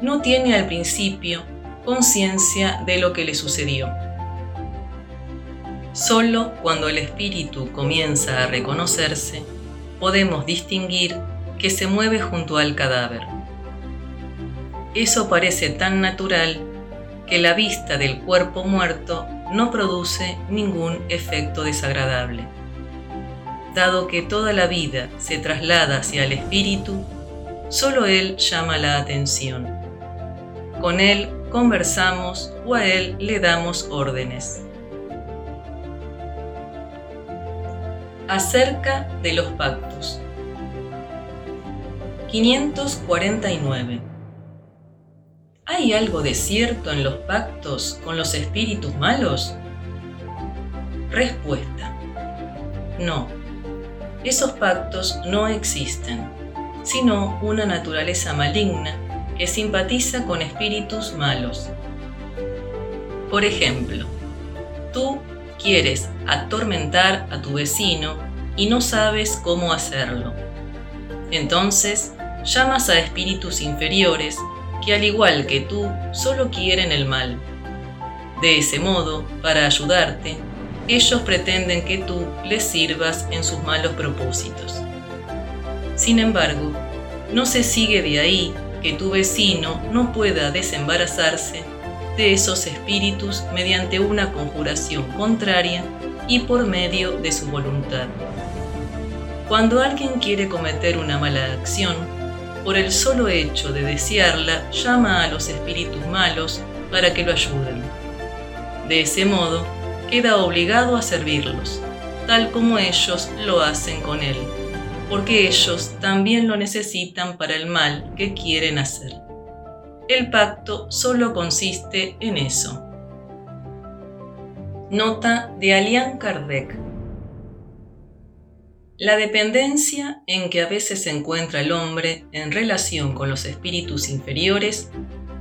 no tiene al principio conciencia de lo que le sucedió. Solo cuando el espíritu comienza a reconocerse, podemos distinguir que se mueve junto al cadáver. Eso parece tan natural que la vista del cuerpo muerto no produce ningún efecto desagradable. Dado que toda la vida se traslada hacia el espíritu, solo él llama la atención. Con él conversamos o a él le damos órdenes. Acerca de los pactos. 549. ¿Hay algo de cierto en los pactos con los espíritus malos? Respuesta. No. Esos pactos no existen, sino una naturaleza maligna que simpatiza con espíritus malos. Por ejemplo, tú quieres atormentar a tu vecino y no sabes cómo hacerlo. Entonces, llamas a espíritus inferiores que al igual que tú solo quieren el mal. De ese modo, para ayudarte, ellos pretenden que tú les sirvas en sus malos propósitos. Sin embargo, no se sigue de ahí que tu vecino no pueda desembarazarse de esos espíritus mediante una conjuración contraria y por medio de su voluntad. Cuando alguien quiere cometer una mala acción, por el solo hecho de desearla, llama a los espíritus malos para que lo ayuden. De ese modo, queda obligado a servirlos, tal como ellos lo hacen con él, porque ellos también lo necesitan para el mal que quieren hacer. El pacto solo consiste en eso. Nota de Alian Kardec la dependencia en que a veces se encuentra el hombre en relación con los espíritus inferiores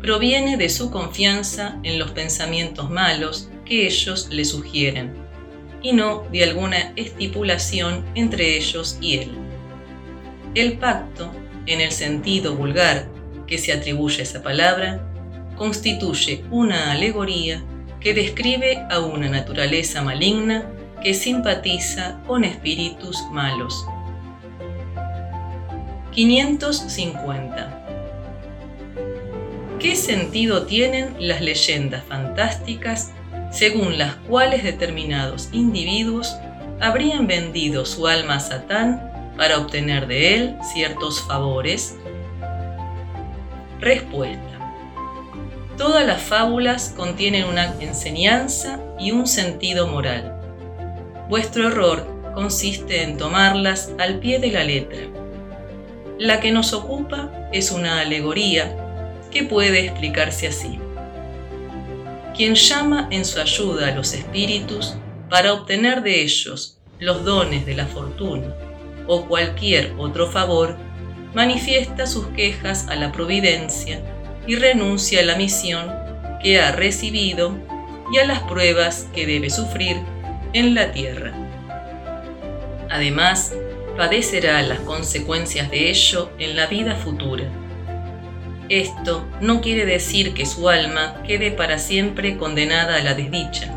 proviene de su confianza en los pensamientos malos que ellos le sugieren, y no de alguna estipulación entre ellos y él. El pacto, en el sentido vulgar que se atribuye a esa palabra, constituye una alegoría que describe a una naturaleza maligna que simpatiza con espíritus malos. 550. ¿Qué sentido tienen las leyendas fantásticas según las cuales determinados individuos habrían vendido su alma a Satán para obtener de él ciertos favores? Respuesta. Todas las fábulas contienen una enseñanza y un sentido moral. Vuestro error consiste en tomarlas al pie de la letra. La que nos ocupa es una alegoría que puede explicarse así. Quien llama en su ayuda a los espíritus para obtener de ellos los dones de la fortuna o cualquier otro favor, manifiesta sus quejas a la providencia y renuncia a la misión que ha recibido y a las pruebas que debe sufrir en la tierra. Además, padecerá las consecuencias de ello en la vida futura. Esto no quiere decir que su alma quede para siempre condenada a la desdicha,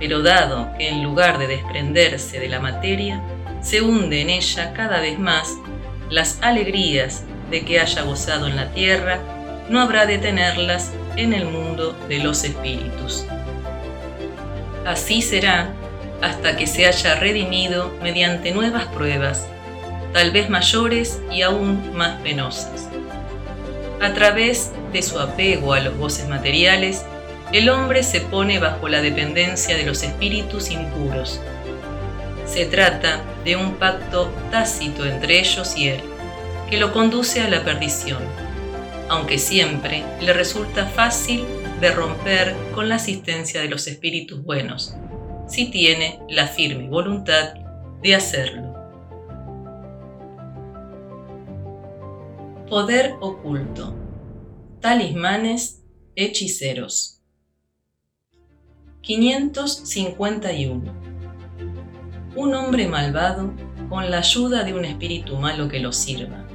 pero dado que en lugar de desprenderse de la materia, se hunde en ella cada vez más, las alegrías de que haya gozado en la tierra, no habrá de tenerlas en el mundo de los espíritus. Así será hasta que se haya redimido mediante nuevas pruebas, tal vez mayores y aún más penosas. A través de su apego a los goces materiales, el hombre se pone bajo la dependencia de los espíritus impuros. Se trata de un pacto tácito entre ellos y él, que lo conduce a la perdición, aunque siempre le resulta fácil de romper con la asistencia de los espíritus buenos, si tiene la firme voluntad de hacerlo. Poder oculto. Talismanes hechiceros. 551. Un hombre malvado, con la ayuda de un espíritu malo que lo sirva,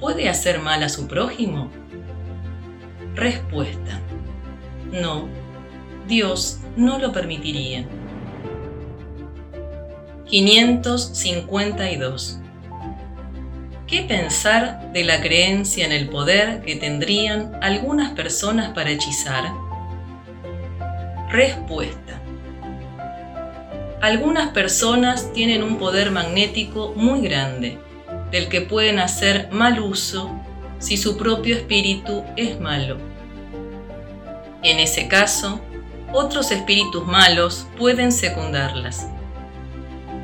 ¿puede hacer mal a su prójimo? Respuesta. No, Dios no lo permitiría. 552. ¿Qué pensar de la creencia en el poder que tendrían algunas personas para hechizar? Respuesta. Algunas personas tienen un poder magnético muy grande, del que pueden hacer mal uso si su propio espíritu es malo. En ese caso, otros espíritus malos pueden secundarlas.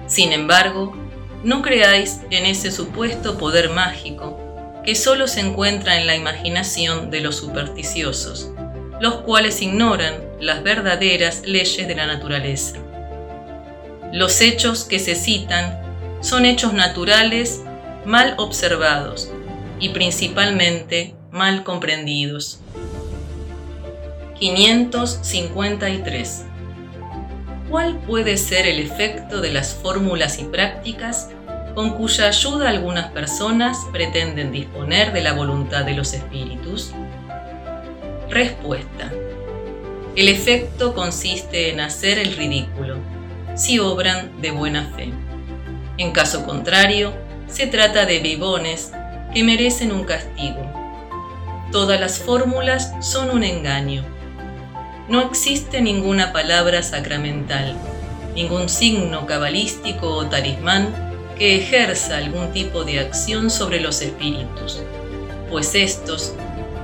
Sin embargo, no creáis en ese supuesto poder mágico que solo se encuentra en la imaginación de los supersticiosos, los cuales ignoran las verdaderas leyes de la naturaleza. Los hechos que se citan son hechos naturales mal observados y principalmente mal comprendidos. 553. ¿Cuál puede ser el efecto de las fórmulas y prácticas con cuya ayuda algunas personas pretenden disponer de la voluntad de los espíritus? Respuesta. El efecto consiste en hacer el ridículo, si obran de buena fe. En caso contrario, se trata de vivones que merecen un castigo. Todas las fórmulas son un engaño. No existe ninguna palabra sacramental, ningún signo cabalístico o talismán que ejerza algún tipo de acción sobre los espíritus, pues estos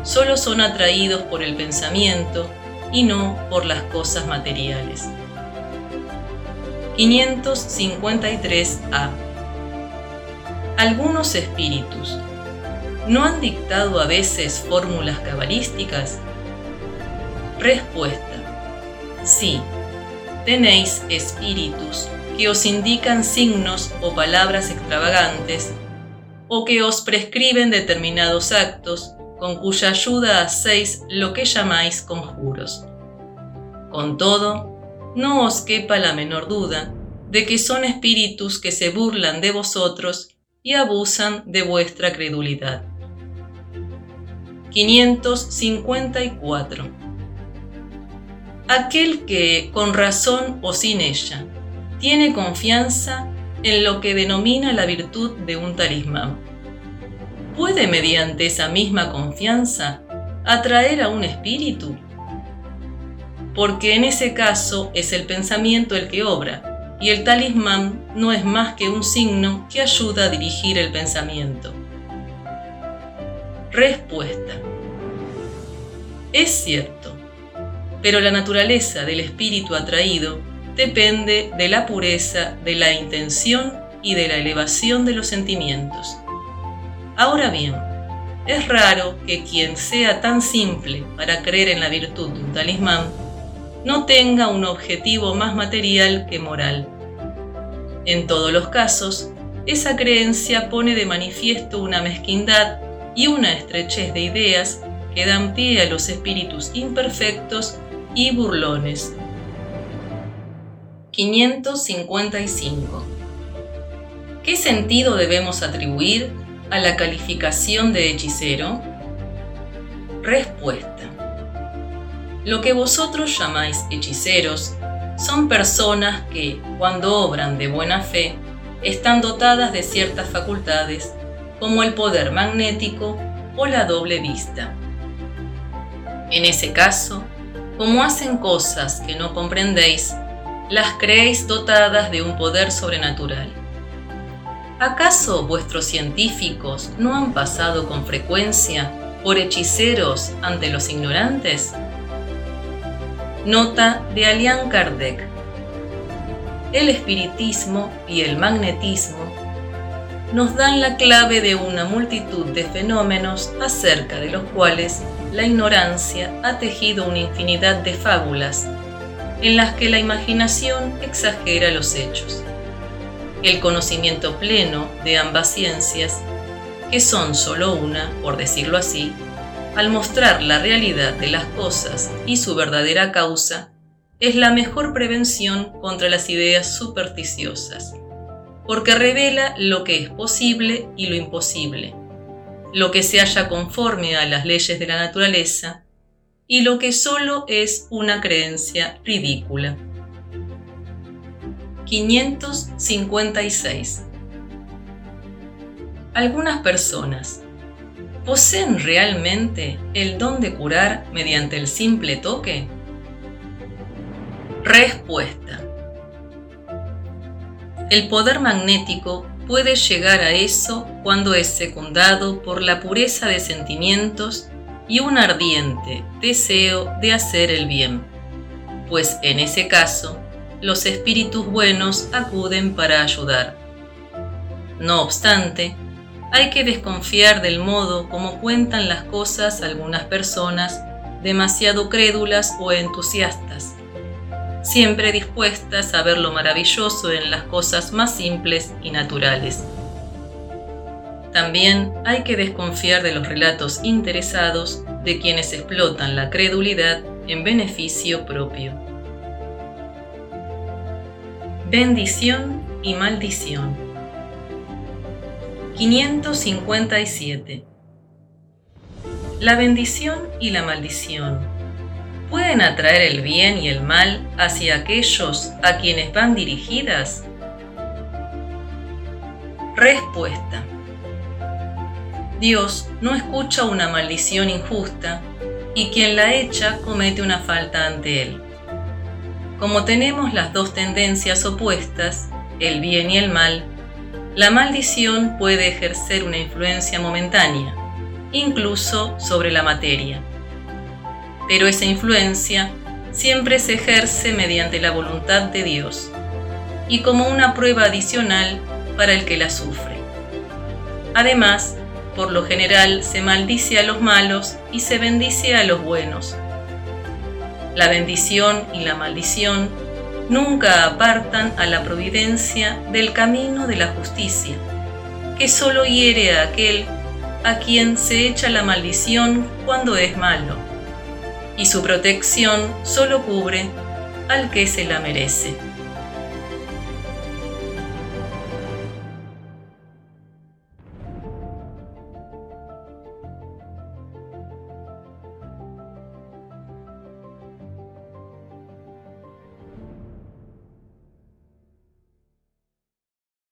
solo son atraídos por el pensamiento y no por las cosas materiales. 553a Algunos espíritus ¿no han dictado a veces fórmulas cabalísticas? Respuesta. Sí, tenéis espíritus que os indican signos o palabras extravagantes o que os prescriben determinados actos con cuya ayuda hacéis lo que llamáis conjuros. Con todo, no os quepa la menor duda de que son espíritus que se burlan de vosotros y abusan de vuestra credulidad. 554 aquel que, con razón o sin ella, tiene confianza en lo que denomina la virtud de un talismán. ¿Puede mediante esa misma confianza atraer a un espíritu? Porque en ese caso es el pensamiento el que obra, y el talismán no es más que un signo que ayuda a dirigir el pensamiento. Respuesta. Es cierto pero la naturaleza del espíritu atraído depende de la pureza de la intención y de la elevación de los sentimientos. Ahora bien, es raro que quien sea tan simple para creer en la virtud de un talismán no tenga un objetivo más material que moral. En todos los casos, esa creencia pone de manifiesto una mezquindad y una estrechez de ideas que dan pie a los espíritus imperfectos y burlones. 555. ¿Qué sentido debemos atribuir a la calificación de hechicero? Respuesta. Lo que vosotros llamáis hechiceros son personas que, cuando obran de buena fe, están dotadas de ciertas facultades, como el poder magnético o la doble vista. En ese caso, como hacen cosas que no comprendéis, las creéis dotadas de un poder sobrenatural. ¿Acaso vuestros científicos no han pasado con frecuencia por hechiceros ante los ignorantes? Nota de Alian Kardec. El espiritismo y el magnetismo nos dan la clave de una multitud de fenómenos acerca de los cuales la ignorancia ha tejido una infinidad de fábulas en las que la imaginación exagera los hechos. El conocimiento pleno de ambas ciencias, que son solo una, por decirlo así, al mostrar la realidad de las cosas y su verdadera causa, es la mejor prevención contra las ideas supersticiosas, porque revela lo que es posible y lo imposible, lo que se halla conforme a las leyes de la naturaleza y lo que solo es una creencia ridícula. 556. Algunas personas poseen realmente el don de curar mediante el simple toque? Respuesta. El poder magnético puede llegar a eso cuando es secundado por la pureza de sentimientos y un ardiente deseo de hacer el bien, pues en ese caso los espíritus buenos acuden para ayudar. No obstante, hay que desconfiar del modo como cuentan las cosas algunas personas demasiado crédulas o entusiastas, siempre dispuestas a ver lo maravilloso en las cosas más simples y naturales. También hay que desconfiar de los relatos interesados de quienes explotan la credulidad en beneficio propio. Bendición y maldición. 557. La bendición y la maldición pueden atraer el bien y el mal hacia aquellos a quienes van dirigidas. Respuesta. Dios no escucha una maldición injusta y quien la echa comete una falta ante Él. Como tenemos las dos tendencias opuestas, el bien y el mal, la maldición puede ejercer una influencia momentánea, incluso sobre la materia. Pero esa influencia siempre se ejerce mediante la voluntad de Dios y como una prueba adicional para el que la sufre. Además, por lo general se maldice a los malos y se bendice a los buenos. La bendición y la maldición nunca apartan a la providencia del camino de la justicia, que solo hiere a aquel a quien se echa la maldición cuando es malo, y su protección solo cubre al que se la merece.